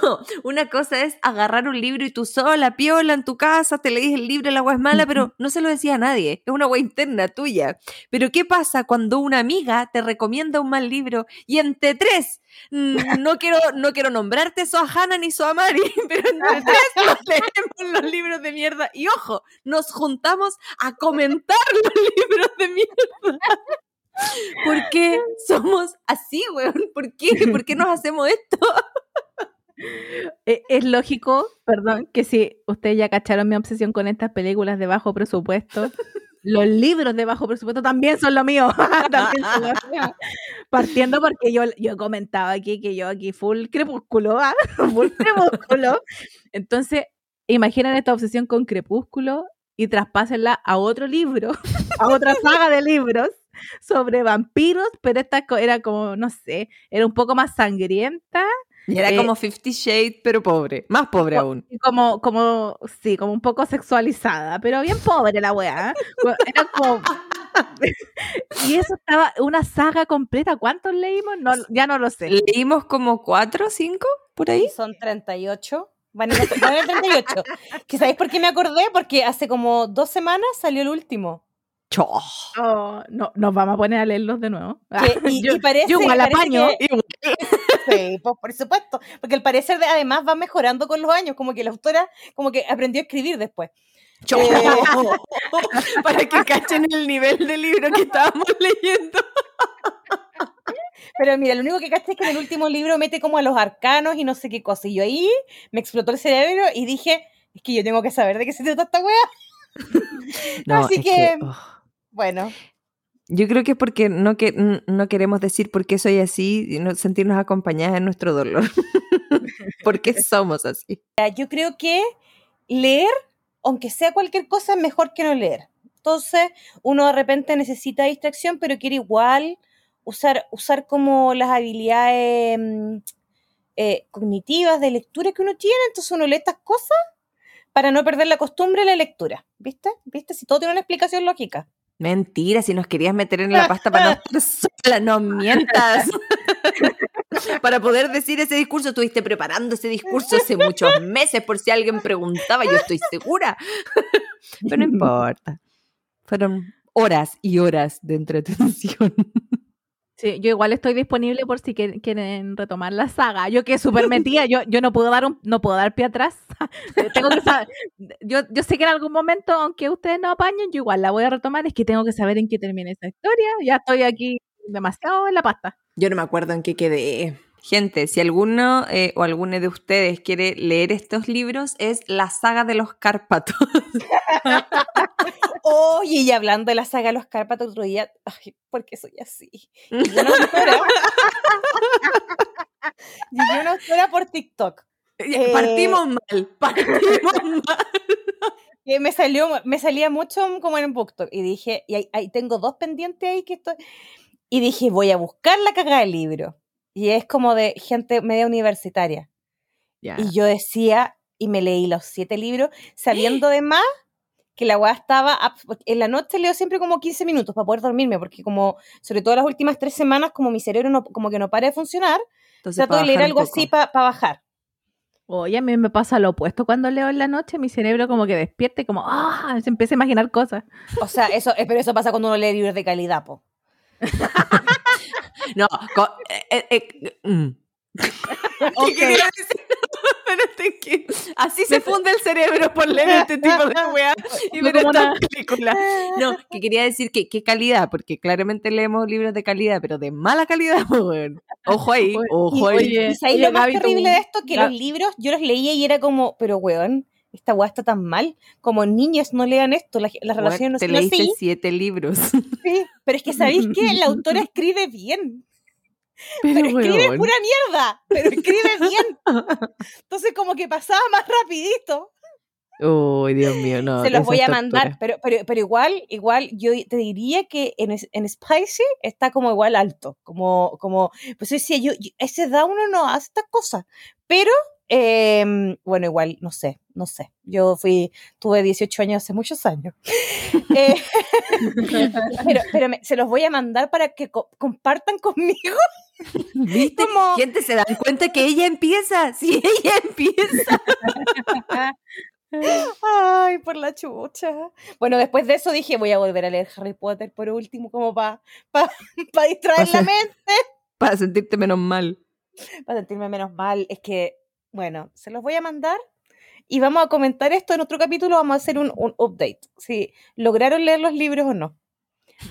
una cosa es agarrar un libro y tú sola, piola, en tu casa, te leís el libro, la agua es mala, pero no se lo decía a nadie. Es una agua interna tuya. Pero ¿qué pasa cuando una amiga te recomienda un mal libro y entre tres, mm, no quiero, no quiero nombrarte Soahana ni Soamari, pero entre tres nos leemos los libros de mierda y ojo, nos juntamos a comentar los libros de mierda. ¿Por qué somos así, weón? ¿Por qué? ¿Por qué nos hacemos esto? E- Es lógico, perdón, que si ustedes ya cacharon mi obsesión con estas películas de bajo presupuesto, los libros de bajo presupuesto también son lo mío. También son lo mío. Partiendo porque yo, yo comentaba aquí que yo aquí full crepúsculo, ¿ah? full crepúsculo. Entonces, imaginen esta obsesión con crepúsculo y traspásenla a otro libro, a otra saga de libros sobre vampiros, pero esta era como, no sé, era un poco más sangrienta Y era Eh, como Fifty Shades, pero pobre. Más pobre Co- aún. Como, como, sí, como un poco sexualizada, pero bien pobre la weá. ¿eh? Era como... y eso estaba una saga completa. ¿Cuántos leímos? No, ya no lo sé. Leímos como cuatro o cinco por ahí. Son 38. Van en, el- van en el 38. ¿Que ¿Sabéis por qué me acordé? Porque hace como dos semanas salió el último. Cho. Oh, no, nos vamos a poner a leerlos de nuevo. Que- y, yo, y parece, yo igual apaño. que- Sí, pues, por supuesto. Porque al parecer de- además va mejorando con los años, como que la autora como que aprendió a escribir después. Cho. Eh, Para que cachen el nivel de libro que estábamos leyendo. Pero mira, lo único que caché es que en el último libro mete como a los arcanos y no sé qué cosa. Y yo ahí me explotó el cerebro y dije, es que yo tengo que saber de qué se trata esta wea. No, Así es que- oh. Bueno, Yo creo que es porque no, que, no queremos decir por qué soy así y no sentirnos acompañadas en nuestro dolor. porque somos así. yo creo que leer, aunque sea cualquier cosa, es mejor que no leer. Entonces, uno de repente necesita distracción, pero quiere igual usar, usar como las habilidades mm, eh, cognitivas de lectura que uno tiene. Entonces, uno lee estas cosas para no perder la costumbre de la lectura. ¿Viste? ¿Viste? Si todo tiene una explicación lógica. Mentira, si nos querías meter en la pasta para no estar sola, no mientas. para poder decir ese discurso, estuviste preparando ese discurso hace muchos meses por si alguien preguntaba, yo estoy segura. Pero no importa. Fueron horas y horas de entretención. Sí, yo igual estoy disponible por si quieren retomar la saga. Yo que súper metida, yo, yo no puedo dar un, no puedo dar pie atrás. tengo que saber, yo, yo sé que en algún momento, aunque ustedes no apañen, yo igual la voy a retomar, es que tengo que saber en qué termina esta historia. Ya estoy aquí demasiado en la pasta. Yo no me acuerdo en qué quedé. Gente, si alguno eh, o alguno de ustedes quiere leer estos libros, es la saga de los Cárpatos. Oye, y hablando de la saga Los Cárpatos otro día, ay, ¿por qué soy así? Una autora. Llegué una autora por TikTok. Eh, Partimos mal, partimos mal. Que me salió, me salía mucho como en BookTok. Y dije, y ahí, ahí tengo dos pendientes ahí que estoy. Y dije, voy a buscar la cagada del libro. Y es como de gente media universitaria. Y yo decía, y me leí los siete libros, sabiendo de más que la weá estaba, en la noche leo siempre como 15 minutos para poder dormirme, porque como, sobre todo las últimas tres semanas, como mi cerebro no, como que no para de funcionar, Entonces, trato de leer algo así para bajar. Oye, a mí me pasa lo opuesto cuando leo en la noche, mi cerebro como que despierte, como, ah, se empieza a imaginar cosas. O sea, eso, eh, pero eso pasa cuando uno lee libros de calidad, po. No, eh, eh, eh, mm. ¿Qué quería decir? Así se funde el cerebro por leer este tipo de weá y ver una- películas. No, que quería decir que qué calidad, porque claramente leemos libros de calidad, pero de mala calidad, weón. Ojo ahí, ojo ahí. oye, ¿Y oye, lo más terrible de esto? Que los libros, yo los leía y era como, pero weón, esta weá está tan mal. Como niñas no lean esto, las, relaciones no te son leíste así. siete libros. Sí, pero es que sabéis que la autora escribe bien. Pero, Pero escribe pura mierda, pero escribe bien. Entonces como que pasaba más rapidito. Uy, Dios mío, no. Se los esa voy a mandar, pero, pero, pero igual, igual yo te diría que en, en Spicy está como igual alto, como, como, pues decía, yo, yo- ese da uno no hace estas cosas, pero, em, bueno, igual, no sé, no sé, yo fui, tuve 18 años hace muchos años, Eh, pero, pero me- se los voy a mandar para que co- compartan conmigo, ¿Viste? como- Gente, se dan cuenta que ella empieza. Sí, ella empieza. ay, por la chucha. Bueno, después de eso dije, voy a volver a leer Harry Potter por último, como para pa, pa distraer la mente. Para sentirte menos mal. para sentirme menos mal. Es que, bueno, se los voy a mandar y vamos a comentar esto en otro capítulo. Vamos a hacer un, un update. Si lograron leer los libros o no.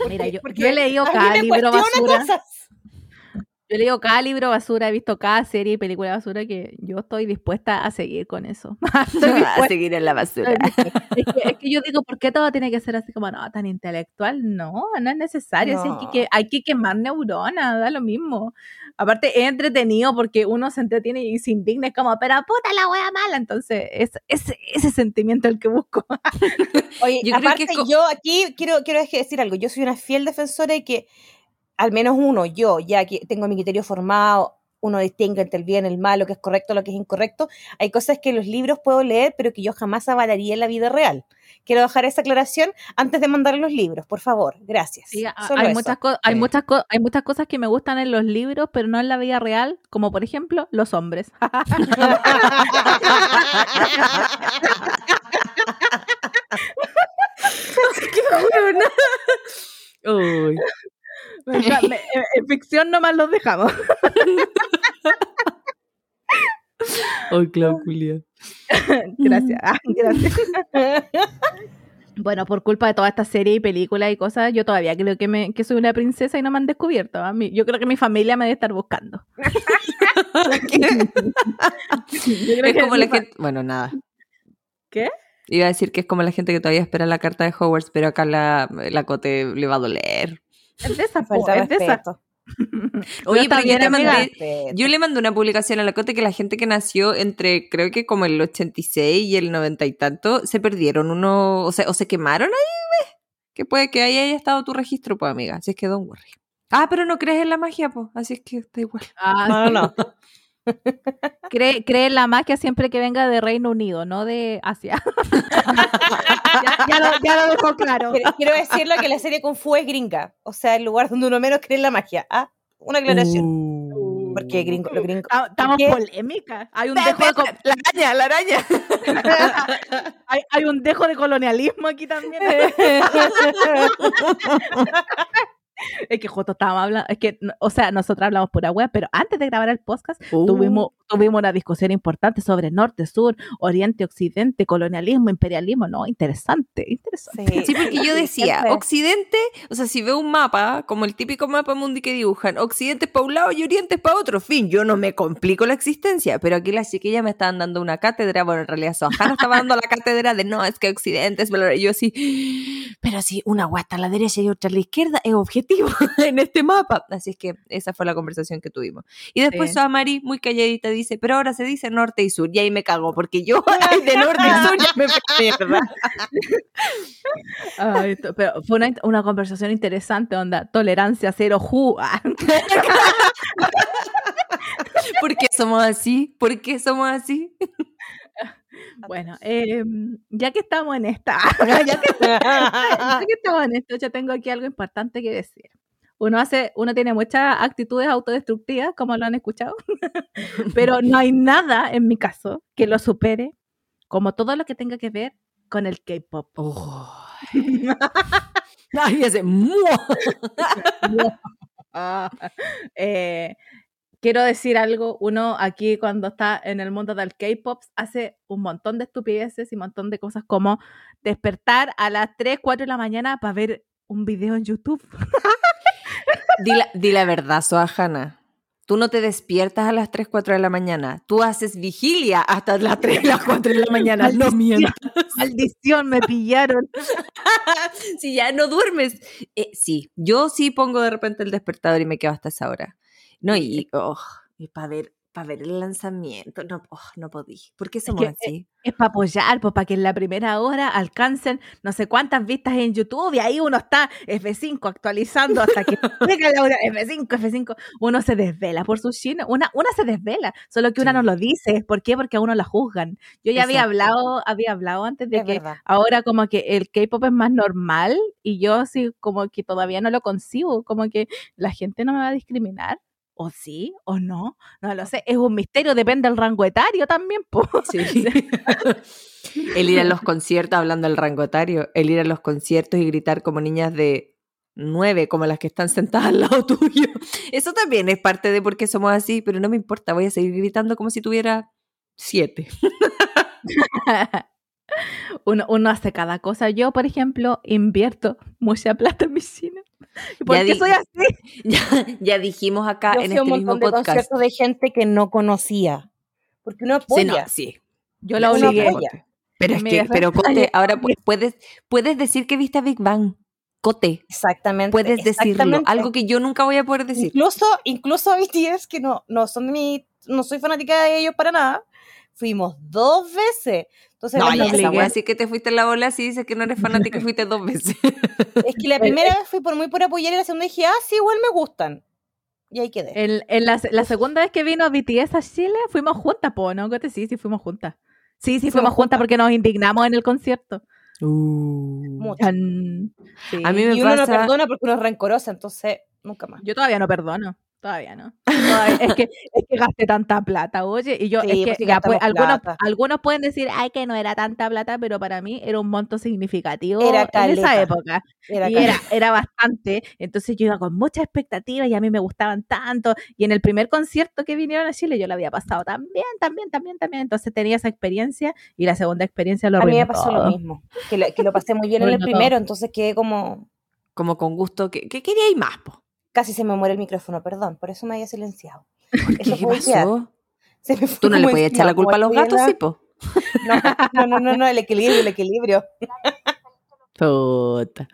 Mira, yo, Porque yo he leído cada libro basura. cosas. Yo he leído cada libro basura, he visto cada serie y película basura que yo estoy dispuesta a seguir con eso. A seguir en la basura. es, que, es que yo digo, ¿por qué todo tiene que ser así como, no, tan intelectual? No, no es necesario. que, hay que quemar neuronas, da lo mismo. Aparte, es entretenido porque uno se entretiene y se indigna, es como, pero puta la wea mala. Entonces, es, es ese sentimiento el que busco. Oye, Yo creo que aparte, co- yo aquí quiero, quiero decir algo. Yo soy una fiel defensora de que, al menos uno, yo, ya que tengo mi criterio formado, uno distingue entre el bien, el mal, lo que es correcto, lo que es incorrecto. Hay cosas que los libros puedo leer, pero que yo jamás avalaría en la vida real. Quiero dejar esa aclaración antes de mandar los libros, por favor. Gracias. Sí, Solo hay, eso. muchas hay, Sí. muchas hay muchas cosas que me gustan en los libros, pero no en la vida real, como por ejemplo los hombres. Uy. Me- en, en ficción nomás los dejamos. Ay, Claudia. gracias, ah, gracias. Bueno, por culpa de toda esta serie y películas y cosas, yo todavía creo que, me, que soy una princesa y no me han descubierto. A mí, yo creo que mi familia me debe estar buscando. Es como la gente. Bueno, nada. ¿Qué? Iba a decir que es como la gente que todavía espera la carta de Hogwarts, pero acá la, la Cote le va a doler. Es de esa, po, Falta es de esa. respeto. Oye, pero yo amiga. mandé. Yo le mandé una publicación a la Cote que la gente que nació entre, creo que como el 86 y el 90 y tanto, se perdieron uno, o sea, o se quemaron ahí, ¿ves? Que puede que ahí haya estado tu registro, pues, amiga. Así es que don't worry. Ah, pero no crees en la magia, pues. Así es que está igual. Ah, No, no, no. Cree, cree en la magia siempre que venga de Reino Unido, no de Asia. ya, ya lo, ya lo dejó claro. Quiero- Quiero decirlo que la serie Kung Fu es gringa. O sea, el lugar donde uno menos cree en la magia. Ah, una aclaración. Uh. Porque gringo, los gringos. Ta- Estamos polémicas. Hay un dejo de, La araña, la araña. hay, hay un dejo de colonialismo aquí también. es que justo estábamos hablando, es que, o sea, nosotros hablamos pura web, pero antes de grabar el podcast tuvimos, tuvimos una discusión importante sobre norte, sur, oriente, occidente, colonialismo, imperialismo, no, interesante, interesante. Sí, porque yo decía. Occidente, o sea, si veo un mapa, como el típico mapa mundi que dibujan, Occidente es para un lado y Oriente es para otro, fin, yo no me complico la existencia, pero aquí las chiquillas me estaban dando una cátedra, bueno, en realidad Sohana estaba dando la cátedra de no, es que Occidente es, y yo así, pero si una guata a la derecha y otra a la izquierda es objetivo en este mapa, así es que esa fue la conversación que tuvimos. Y después Sí. Soamari, muy calladita, dice, pero ahora se dice norte y sur, y ahí me cago, porque yo ay, de norte y sur ya me mierda. Ay, pero fue una, una conversación interesante, onda, tolerancia cero, ju. Ah, ¿Por qué somos así? ¿Por qué somos así? Bueno, em, ya que estamos en esta, ya que, ya que estamos en esto, yo tengo aquí algo importante que decir. Uno hace, uno tiene muchas actitudes autodestructivas, como lo han escuchado, pero no hay nada, en mi caso, que lo supere, como todo lo que tenga que ver con el K-pop. Ay, ese ¡mua! Eh, quiero decir algo, uno aquí cuando está en el mundo del K-pop hace un montón de estupideces y un montón de cosas como despertar a las 3, 4 de la mañana para ver un video en YouTube. Di la, di la verdad, Soajana. Tú no te despiertas a las 3, 4 de la mañana. Tú haces vigilia hasta las 3, las 4 de la mañana. No mientas. Maldición, me pillaron. Si ya no duermes. Eh, sí, yo sí pongo de repente el despertador y me quedo hasta esa hora. No, y, oh, y para ver, para ver el lanzamiento, no, oh, no podí. ¿Por qué somos que, así? Es para apoyar, pues para que en la primera hora alcancen no sé cuántas vistas en YouTube y ahí uno está F5 actualizando hasta que llega la hora F5, F5. Uno se desvela por sus chinos. Una, una se desvela, solo que una Sí. no lo dice. ¿Por qué? Porque a uno la juzgan. Yo ya había hablado, había hablado antes de Es que verdad. ahora como que el K-pop es más normal y yo sí como que todavía no lo concibo, como que la gente no me va a discriminar. O sí, o no, no lo sé, es un misterio, depende del rango etario también. Sí. el ir a los conciertos, hablando del rango etario, el ir a los conciertos y gritar como niñas de nueve, como las que están sentadas al lado tuyo. Eso también es parte de por qué somos así, pero no me importa, voy a seguir gritando como si tuviera siete. uno, uno hace cada cosa. Yo, por ejemplo, invierto mucha plata en mi cine. ¿Y ¿Por Ya qué soy así? Ya, ya dijimos acá Yo en a un este mismo de podcast. conciertos de gente que no conocía. Porque uno Sí, apoya. no, sí. Yo la obligué. Pero es que, pero Cote, ahora pu- puedes, puedes decir que viste a Big Bang. Cote, Exactamente. puedes decirlo. exactamente. Algo que yo nunca voy a poder decir. Incluso, incluso a BTS, que no, no son de mi, no soy fanática de ellos para nada, fuimos dos veces. Entonces, No, ya obligué. esa wea sí que te fuiste en la bola si dices que no eres fanática fuiste dos veces. es que la primera vez fui por muy por apoyar y la segunda dije, ah, sí, igual me gustan. Y ahí quedé. En, en la, la segunda vez que vino BTS a Chile, fuimos juntas, po, ¿no? Sí, sí, fuimos juntas. Sí, sí, Fuimos fuimos juntas juntas. porque nos indignamos en el concierto. Uh. Sí. A mí me y uno no pasa- perdona porque uno es rencorosa, entonces nunca más. Yo todavía no perdono. Todavía no. Todavía- es, que, es que gasté tanta plata, oye. Y yo, Sí, es pues que ya, pues, gastamos algunos, algunos pueden decir, ay, que no era tanta plata, pero para mí era un monto significativo Era en esa época. Era y era, era bastante. Entonces yo iba con muchas expectativas y a mí me gustaban tanto. Y en el primer concierto que vinieron a Chile yo lo había pasado también, también, también, también. Entonces tenía esa experiencia y la segunda experiencia lo A mí me pasó todo. lo mismo, que lo, que lo pasé muy bien en el todo. primero, entonces quedé como... Como con gusto. ¿Qué, qué queríais más, po? Casi se me muere el micrófono, perdón, por eso me había silenciado. ¿Qué, Eso qué fue hoy día. pasó? Se me fue ¿Tú no le podías echar la culpa a los gatos, sí, po? No, no, no, no, el equilibrio, el equilibrio. Puta.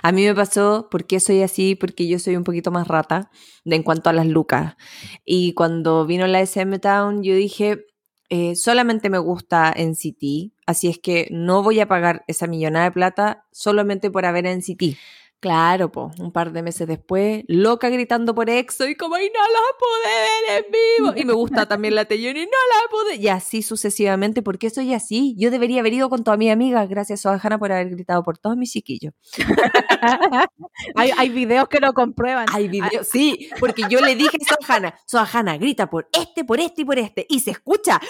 A mí me pasó, porque soy así? Porque yo soy un poquito más rata de, en cuanto a las lucas. Y cuando vino la SM Town, yo dije, eh, solamente me gusta NCT, así es que no voy a pagar esa millonada de plata solamente por haber NCT. Claro, po, un par de meses después, loca gritando por EXO y como, y no la pude ver en vivo. Y me gusta también la Taeyong y no la pude. Y así sucesivamente, porque soy así. Yo debería haber ido con toda mi amiga, gracias a Hanna por haber gritado por todos mis chiquillos. hay, hay videos que lo comprueban. Hay videos, sí, porque yo le dije a Sohana, Sohana, grita por este, por este y por este, y se escucha,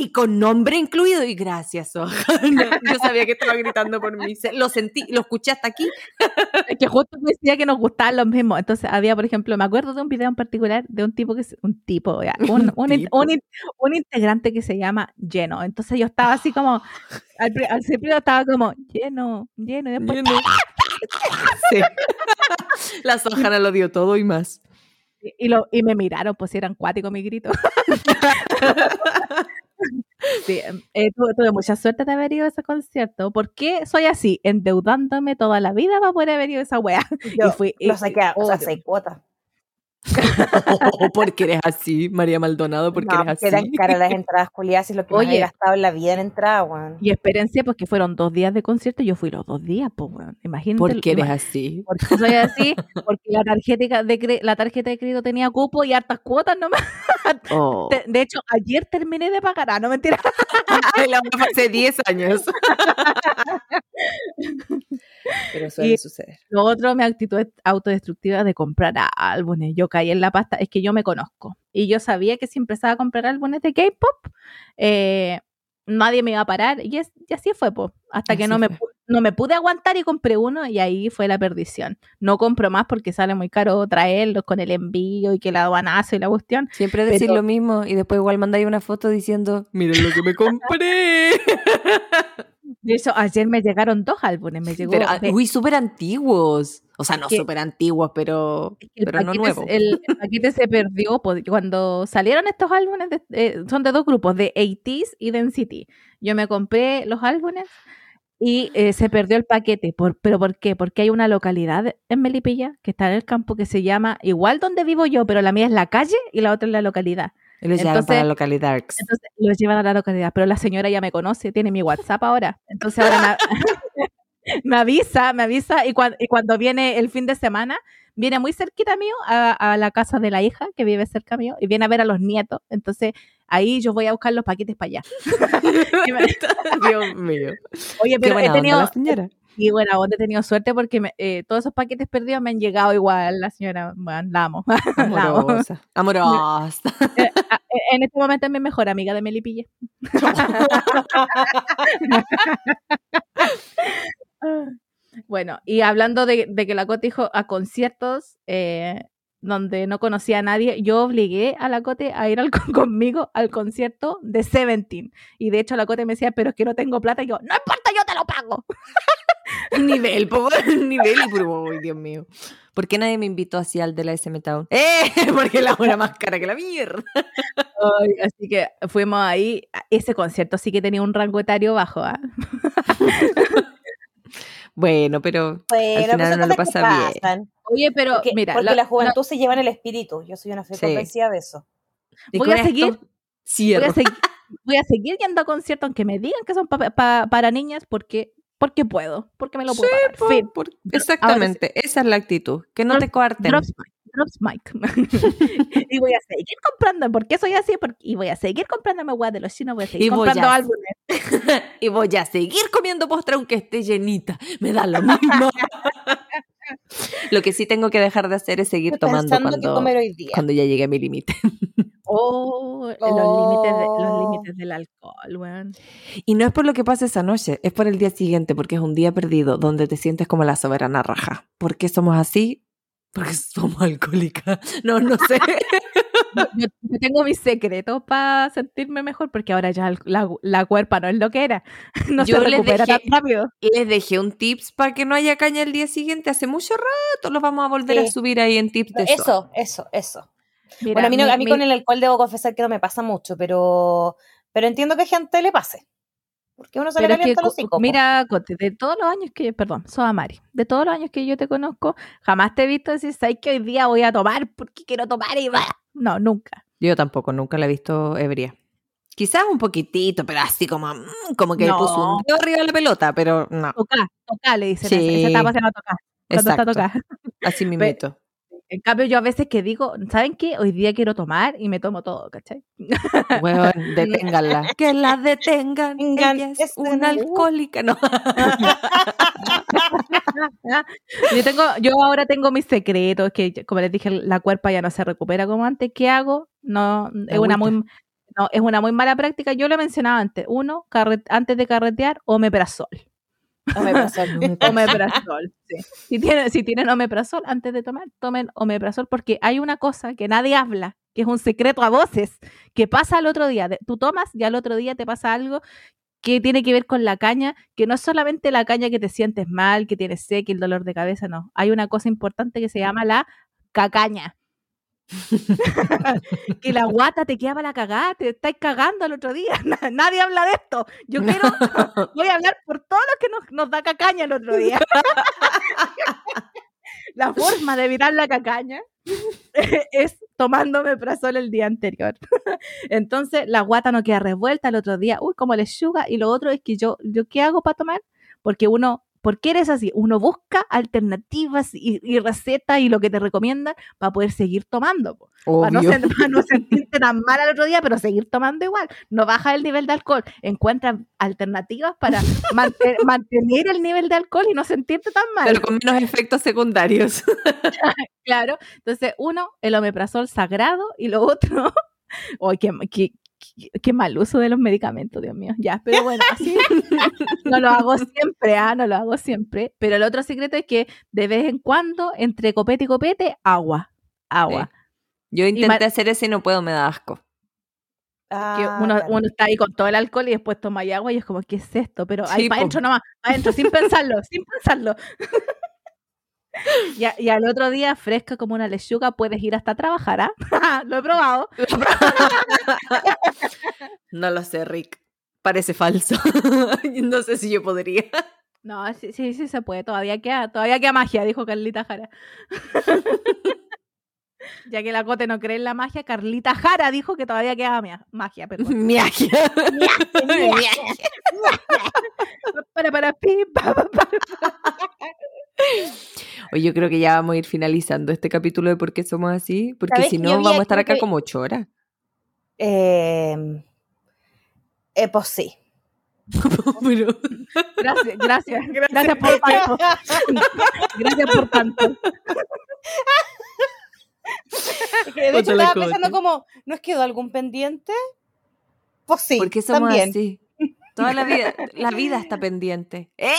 y con nombre incluido, y gracias, Sohana. Yo sabía que estaba gritando por mí, lo sentí, lo escuché hasta aquí. Que justo decía que nos gustaban los mismos. Entonces había, por ejemplo, me acuerdo de un video en particular de un tipo que es un tipo, un, un, tipo. un in- un integrante que se llama Lleno. Entonces yo estaba así como, al, al principio estaba como lleno, lleno, y después Sí. La Sohana lo dio todo y más. y, y lo, y me miraron, pues si eran cuáticos mi grito. Sí, eh, tuve, tuve mucha suerte de haber ido a ese concierto. ¿Por qué soy así? Endeudándome toda la vida para poder haber ido a esa wea. Yo y fui, lo saqué o sea, seis cuotas. porque eres así, María Maldonado, porque No, eres que eran así. caras las entradas culiadas y lo que me Oye. había gastado en la vida en entrada, weón. Y experiencia, pues que fueron dos días de concierto y yo fui los dos días, pues bueno, imagínate. Porque eres así. Porque soy así, porque la tarjeta de, la tarjeta de crédito tenía cupo y hartas cuotas nomás. Oh. De, de hecho, ayer terminé de pagar, ah, no mentira. La hace 10 años. Pero suele Y- suceder. Lo otro, mi actitud es autodestructiva de comprar álbumes. Yo caí en la pasta, es que yo me conozco. Y yo sabía que si empezaba a comprar álbumes de K-pop, eh, nadie me iba a parar. Y, es, y así fue, po. Hasta que no me, fue. no me pude aguantar y compré uno y ahí fue la perdición. No compro más porque sale muy caro traerlos con el envío y que la aduanazo y la cuestión. Siempre decir Pero- lo mismo y después igual mandáis una foto diciendo, miren lo que me compré. De hecho, ayer me llegaron dos álbumes. Me llegó Pero, ah, de- uy, súper antiguos. O sea, no súper antiguos, pero, el pero no nuevos. el, el paquete se perdió po- cuando salieron estos álbumes, de- eh, son de dos grupos, de 80s y de NCT. Yo me compré los álbumes y eh, se perdió el paquete. Por, ¿Pero por qué? Porque hay una localidad en Melipilla que está en el campo que se llama igual donde vivo yo, pero la mía es la calle y la otra es la localidad. Y los llevan para la localidad. Entonces los llevan a la localidad, pero la señora ya me conoce, tiene mi WhatsApp ahora. Entonces ahora me, me avisa, me avisa y, cuan- y cuando viene el fin de semana, viene muy cerquita mío a, a la casa de la hija que vive cerca mío y viene a ver a los nietos. Entonces ahí yo voy a buscar los paquetes para allá. Dios mío. Oye, Qué pero buena he onda tenido, la señora. Y bueno, aún he tenido suerte porque me- eh, todos esos paquetes perdidos me han llegado igual. La señora, bueno, la amo. La amo. Amorosa. Amorosa. Eh, a- en este momento es mi mejor amiga de Melipilla. Bueno, y hablando de, de que la Cote dijo a conciertos eh, donde no conocía a nadie, yo obligué a la Cote a ir al- conmigo al concierto de Seventeen. Y de hecho la Cote me decía, pero es que no tengo plata. Y yo, no importa, yo te lo pago. Nivel, po, nivel y puro, uy, Dios mío. ¿Por qué nadie me invitó así al de la SM Town? ¡Eh! Porque la hora más cara que la mierda. Ay, así que fuimos ahí. Ese concierto sí que tenía un rango etario bajo. ¿ah? Bueno, pero Bueno, al final pues uno lo pasa bien. pasan. Oye, pero Porque, mira, porque la- la, juventud se lleva en el espíritu. Yo soy una fe Sí. convencida de eso. Voy a seguir- voy a, seguir, voy a seguir yendo a conciertos aunque me digan que son pa- pa- para niñas porque, porque puedo, porque me lo puedo Fin. por- exactamente, esa es la actitud. Que no Drop- te coarten. Drops, drops mic. y voy a seguir comprando, porque soy así, porque, y voy a seguir comprándome weas de los chinos, voy a seguir Y comprando a- álbumes. y voy a seguir comiendo postre aunque esté llenita. Me da lo mismo. lo que sí tengo que dejar de hacer es seguir Estoy tomando cuando, comer hoy día. cuando ya llegue a mi límite. Oh, los límites de- los Oh. límites del alcohol, weón. Y no es por lo que pase esa noche, es por el día siguiente, porque es un día perdido donde te sientes como la soberana raja. ¿Por qué somos así? Porque somos alcohólicas. No, no sé. Yo, tengo mis secretos para sentirme mejor, porque ahora ya la, la cuerpa no es lo que era. No Yo se les recupera dejé- tan rápido. Les dejé un tips para que no haya caña el día siguiente. Hace mucho rato lo vamos a volver a subir ahí en tips de eso. Eso, eso, eso. Mira, bueno, a mí, no- mi- a mí mi- con el alcohol debo confesar que no me pasa mucho, pero, pero entiendo que a gente le pase. Porque uno se le Pero que, calienta los co- hocico, po. mira, Cote, de todos los años que, perdón, soy Amari, de todos los años que yo te conozco, jamás te he visto decir, ¿sabes que hoy día voy a tomar porque quiero tomar y va? No, nunca. Yo tampoco, nunca la he visto ebria. Quizás un poquitito, pero así como, mm, como que No. puso un dedo arriba de la pelota, pero no. Toca, toca, le dicen. Sí. Esa, esa etapa se llama tocar. Cuando está Exacto. tocar. Así mismito. En cambio, yo a veces que digo, ¿saben qué? Hoy día quiero tomar y me tomo todo, ¿cachai? Weón, deténganla. que la detengan. Ella es es una una- alcohólica. No. Yo tengo, yo ahora tengo mis secretos, que como les dije, la cuerpa ya no se recupera como antes. ¿Qué hago? No, es una muy no, es una muy mala práctica. Yo lo mencionaba antes. Uno, antes de carretear, omeprazol. Omeprazol. sí. Si, tienen, si omeprazol, antes de tomar, tomen omeprazol, porque hay una cosa que nadie habla, que es un secreto a voces, que pasa al otro día. Tú tomas y al otro día te pasa algo que tiene que ver con la caña, que no es solamente la caña que te sientes mal, que tienes sed, que el dolor de cabeza, no. Hay una cosa importante que se llama la cacaña. que la guata te queda para la cagada, te estáis cagando al otro día. Na- Nadie habla de esto. Yo quiero, voy a hablar por todos los que nos, nos da cacaña el otro día. la forma de evitar la cacaña es tomándome prazol el día anterior. Entonces la guata no queda revuelta el otro día. Uy, como lechuga. Y lo otro es que yo, yo ¿qué hago para tomar? Porque uno, ¿por qué eres así? Uno busca alternativas y, y recetas y lo que te recomiendan para poder seguir tomando. Para no, para sentirte tan mal al otro día, pero seguir tomando igual. No baja el nivel de alcohol. Encuentra alternativas para mante- mantener el nivel de alcohol y no sentirte tan mal. Pero con menos efectos secundarios. Claro. Entonces, uno, el omeprazol sagrado y lo otro, ¡ay, qué, qué, qué- qué mal uso de los medicamentos, Dios mío! Ya, pero bueno, así no lo hago siempre, ah, no lo hago siempre. Pero el otro secreto es que de vez en cuando, entre copete y copete, agua. Agua. Yo intenté hacer eso y no puedo, me da asco. que Ah, uno, está ahí con todo el alcohol y después toma agua y es como, ¿qué es esto? Pero ahí Sí, para adentro nomás, para adentro, sin pensarlo, sin pensarlo. y, a- y al otro día, fresca como una lechuga, puedes ir hasta trabajar, ¿ah? Lo he probado. No lo sé, Rick. Parece falso. no sé si yo podría. No, sí, sí, sí se puede, todavía queda, todavía queda magia, dijo Carlita Jara. Ya que la Cote no cree en la magia, Carlita Jara dijo que todavía queda mia- magia, perdón. Miagia. para, para, pi, pa, pa, pa. Oye, yo creo que ya vamos a ir finalizando este capítulo de por qué somos así, porque ¿Sabes si no vamos a estar acá que- como ocho horas. Eh, eh, pues sí. Pero- Gracias, gracias, gracias por tanto. Gracias por tanto. Es de hecho estaba pensando como, ¿nos quedó algún pendiente? Pues sí, ¿Por qué somos también. así? Toda la vida, la vida está pendiente. ¡Eh!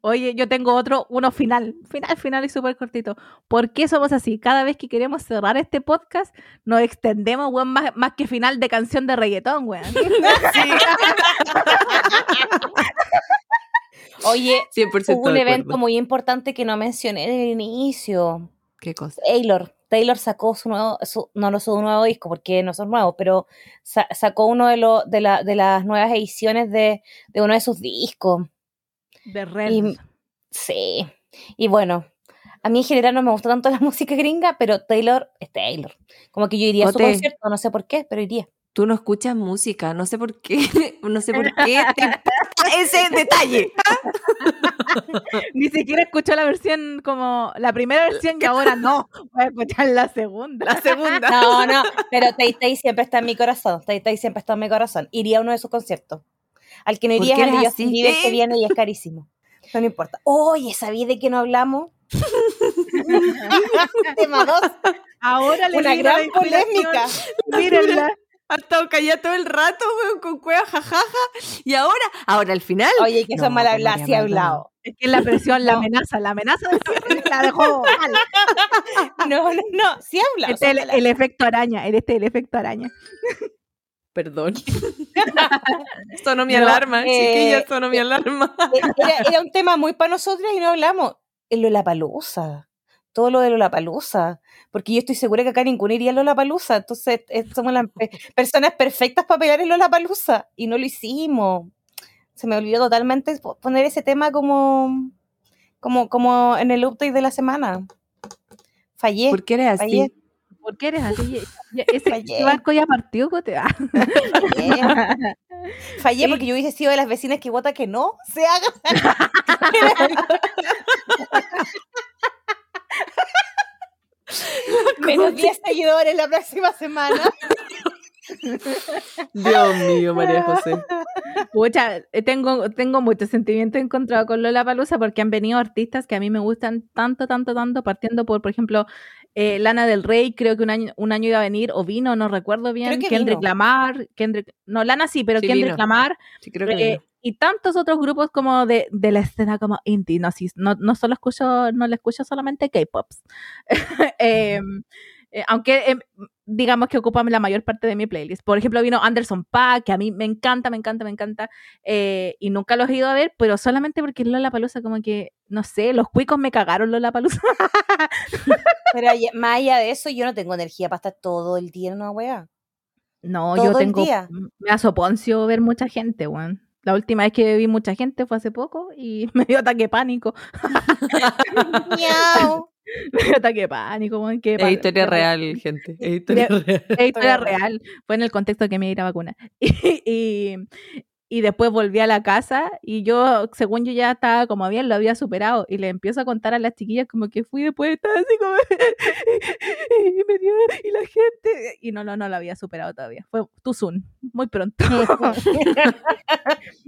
Oye, yo tengo otro, uno final, final, final y súper cortito. ¿Por qué somos así? Cada vez que queremos cerrar este podcast, nos extendemos, weón, más, más que final de canción de reggaetón, weón. Oye, 100% hubo un evento acuerdo. muy importante que no mencioné en el inicio. ¿Qué cosa? Taylor. Taylor sacó su nuevo, su- no lo su nuevo disco porque no son nuevos, pero sa- sacó uno de, los de, la, de las nuevas ediciones de, de uno de sus discos. De Red. Y- Sí. Y bueno, a mí en general no me gusta tanto la música gringa, pero Taylor es Taylor. Como que yo iría a su concierto, no sé por qué, pero iría. Tú no escuchas música, no sé por qué, no sé por qué te importa ese detalle. Ni siquiera escuchó la versión como la primera versión y ahora no. Voy a escuchar la segunda. La segunda. No, no, pero Tay Tay siempre está en mi corazón. Tay Tay siempre está en mi corazón. Iría a uno de sus conciertos. Al que no ¿Por iría es al de eres Justin así? Bieber que viene y es carísimo. No me importa. Oye, ¿sabí de qué no hablamos? Tema 2. Ahora le Una gran polémica. Mírenla. Ha estado callada todo el rato, weón, con cueva, jajaja. Y ahora, ahora al final. Oye, que son No, mal María sí Magdalena. hablado. Es que la presión, la amenaza, la amenaza de la dejó mal. No, no, no, sí he hablado. Este es el, efecto araña, este es el efecto araña. Perdón. sonó mi No, alarma, eh, chiquilla, sonó mi alarma. era, era un tema muy para nosotras y no hablamos. El Lollapalooza. Todo lo de Lollapalooza. Porque yo estoy segura que acá ninguno iría a Lollapalooza. Entonces, eh, somos las pe- personas perfectas para pelear en Lollapalooza. Y no lo hicimos. Se me olvidó totalmente po- poner ese tema como, como, como en el update de la semana. Fallé. ¿Por qué eres Fallé. así? ¿Por qué eres así? Ese, Fallé. barco ya partió, Cote. Ah. Fallé. Fallé Sí. porque yo hubiese sido de las vecinas que vota que no se haga. Menos 10 seguidores la próxima semana. Dios mío, María José. Pucha, eh, tengo, tengo mucho sentimiento encontrado con Lola Palusa porque han venido artistas que a mí me gustan tanto, tanto, tanto, partiendo por, por ejemplo, eh, Lana del Rey, creo que un año, un año iba a venir, o vino, no recuerdo bien, que Kendrick vino. Lamar, Kendrick, no, Lana sí, pero Sí, Kendrick vino. Lamar, Sí, creo que eh, vino. y tantos otros grupos como de, de la escena como indie, no, sí, no, no solo escucho, no le escucho solamente K-Pops. Em, eh, aunque em, digamos que ocupan la mayor parte de mi playlist. Por ejemplo, vino Anderson Paak, que a mí me encanta, me encanta, me encanta, eh, y nunca los he ido a ver, pero solamente porque Lola Palusa como que, no sé, los cuicos me cagaron Lola Palusa. Pero más allá de eso, yo no tengo energía para estar todo el día en una wea. No, Todo yo el tengo, día. me asoponcio ver mucha gente, weón. La última vez que vi mucha gente fue hace poco y me dio ataque de pánico. Miau. Me dio ataque de pánico, weón. Es pa- historia real, gente. Es historia real. Es historia real. Fue en el contexto de que me iba a ir a vacunar. Y, y, y después volví a la casa y yo, según yo ya estaba como bien, lo había superado. Y le empiezo a contar a las chiquillas como que fui después, estaba así como... y me dio... Y la gente... Y no, no, no lo había superado todavía. Fue too soon. Muy pronto.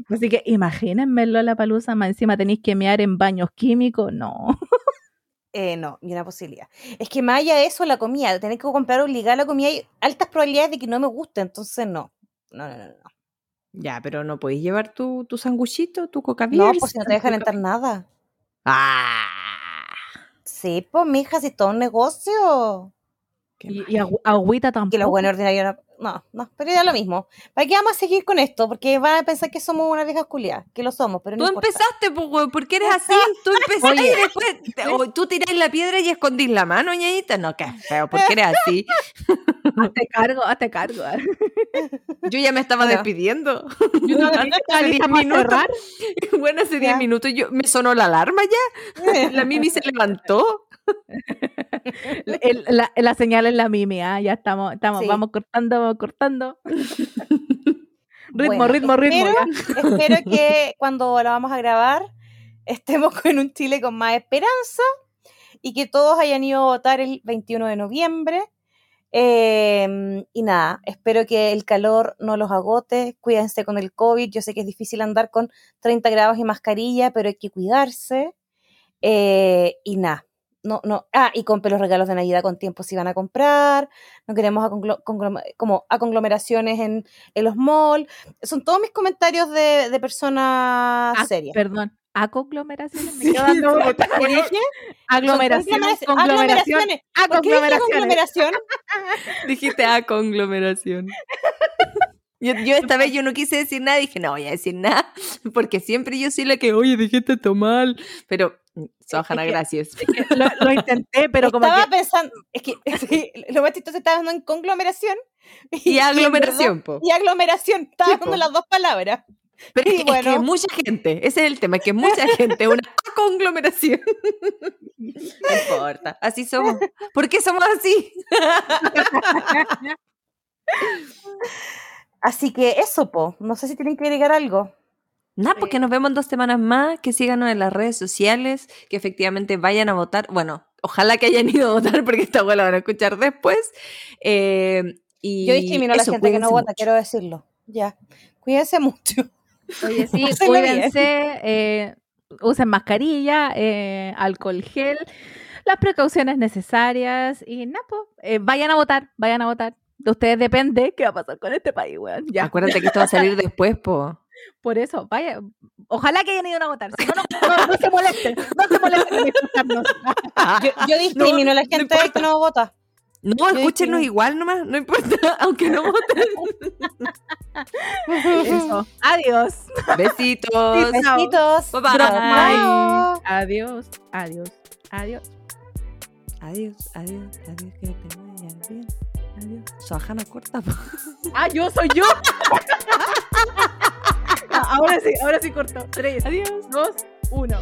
Así que imagínense la palusa, más encima tenéis que mear en baños químicos. No. Eh, no, ni una posibilidad. Es que más allá de eso, la comida, tener que comprar obligada la comida, hay altas probabilidades de que no me guste, entonces no. No, no, no, no. Ya, pero no podéis llevar tu, tu sanguchito, tu coca No, pues si no te dejan entrar nada. Ah. Sí, pues, mija, si es todo un negocio. Y, y agu- agüita tampoco. Que los buenos ordinarios no. No, pero ya lo mismo. ¿Para qué vamos a seguir con esto? Porque van a pensar que somos una vieja culiada, que lo somos, pero no Tú importa. empezaste, pues, güey, ¿por qué eres así? Tú empezaste y después te- o tú tirás la piedra y escondís la mano, ñañita. No, qué feo, ¿por qué eres así? Hazte cargo, hazte cargo. Yo ya me estaba despidiendo. Yo no Hace estaba 10 lista para minutos. Bueno, hace 10 Ya. minutos yo, me sonó la alarma ya. La Mimi se levantó. El- la, la señal es la mimi, ah, ya estamos, estamos, Sí. vamos cortando, vamos cortando. ritmo, Bueno, ritmo, ritmo. ya. Espero que cuando la vamos a grabar estemos con un Chile con más esperanza y que todos hayan ido a votar el 21 de noviembre. Em, y nada, espero que el calor no los agote, cuídense con el COVID, yo sé que es difícil andar con 30 grados y mascarilla, pero hay que cuidarse. Eh, y nada, no, no, ah, y compre los regalos de Navidad con tiempo si van a comprar, no queremos a como a conglomeraciones en, en los malls, son todos mis comentarios de, de personas Ah, serias. Perdón, ¿a conglomeraciones? Me quedo dando vueltas. ¿Qué dije? Aglomeraciones, Son conglomeración, aglomeraciones. a ¿Por qué dije conglomeraciones. conglomeración? Dijiste a conglomeración. Yo, yo esta vez yo no quise decir nada, dije, no voy a decir nada, porque siempre yo soy la que, oye, dijiste esto mal. Pero, Sohana, que- gracias. Lo, lo intenté, pero como estaba que pensando, es que sí, lo más chistoso estaba hablando en conglomeración Y aglomeración, po. Y aglomeración, estaba Sí, po. las dos palabras. Pero es, que- es mucha gente, ese es el tema, que mucha gente, una conglomeración. No importa, así somos. ¿Por qué somos así? Así que eso, po. No sé si tienen que agregar algo. Nada, porque nos vemos en dos semanas más, que síganos en las redes sociales, que efectivamente vayan a votar. Bueno, ojalá que hayan ido a votar porque esta abuela van a escuchar después. Eh, y Yo discrimino a la gente que no vota, mucho. quiero decirlo. Ya. Cuídense mucho. Oye, sí, cuídense, eh, usen mascarilla, eh, alcohol gel, las precauciones necesarias y nada, po, eh, vayan a votar, vayan a votar. De ustedes depende qué va a pasar con este país, weón. Ya, Acuérdate que esto va a salir después, po. Por eso, vaya. Ojalá que hayan ido a votar. Si no, no, no, no se molesten, no se molesten en escucharnos. Yo, yo discrimino a la gente que no vota. No, Yo escúchenos discrimino. igual nomás, no importa, aunque no voten. Eso. Adiós. Besitos. Besitos. Bye bye. Adiós. Adiós. Adiós. Adiós, adiós, adiós, que te vaya bien. Adiós. Soajana corta, po. Ah, yo soy yo. Ah, ahora sí, ahora sí corto. Tres, Adiós. dos, uno.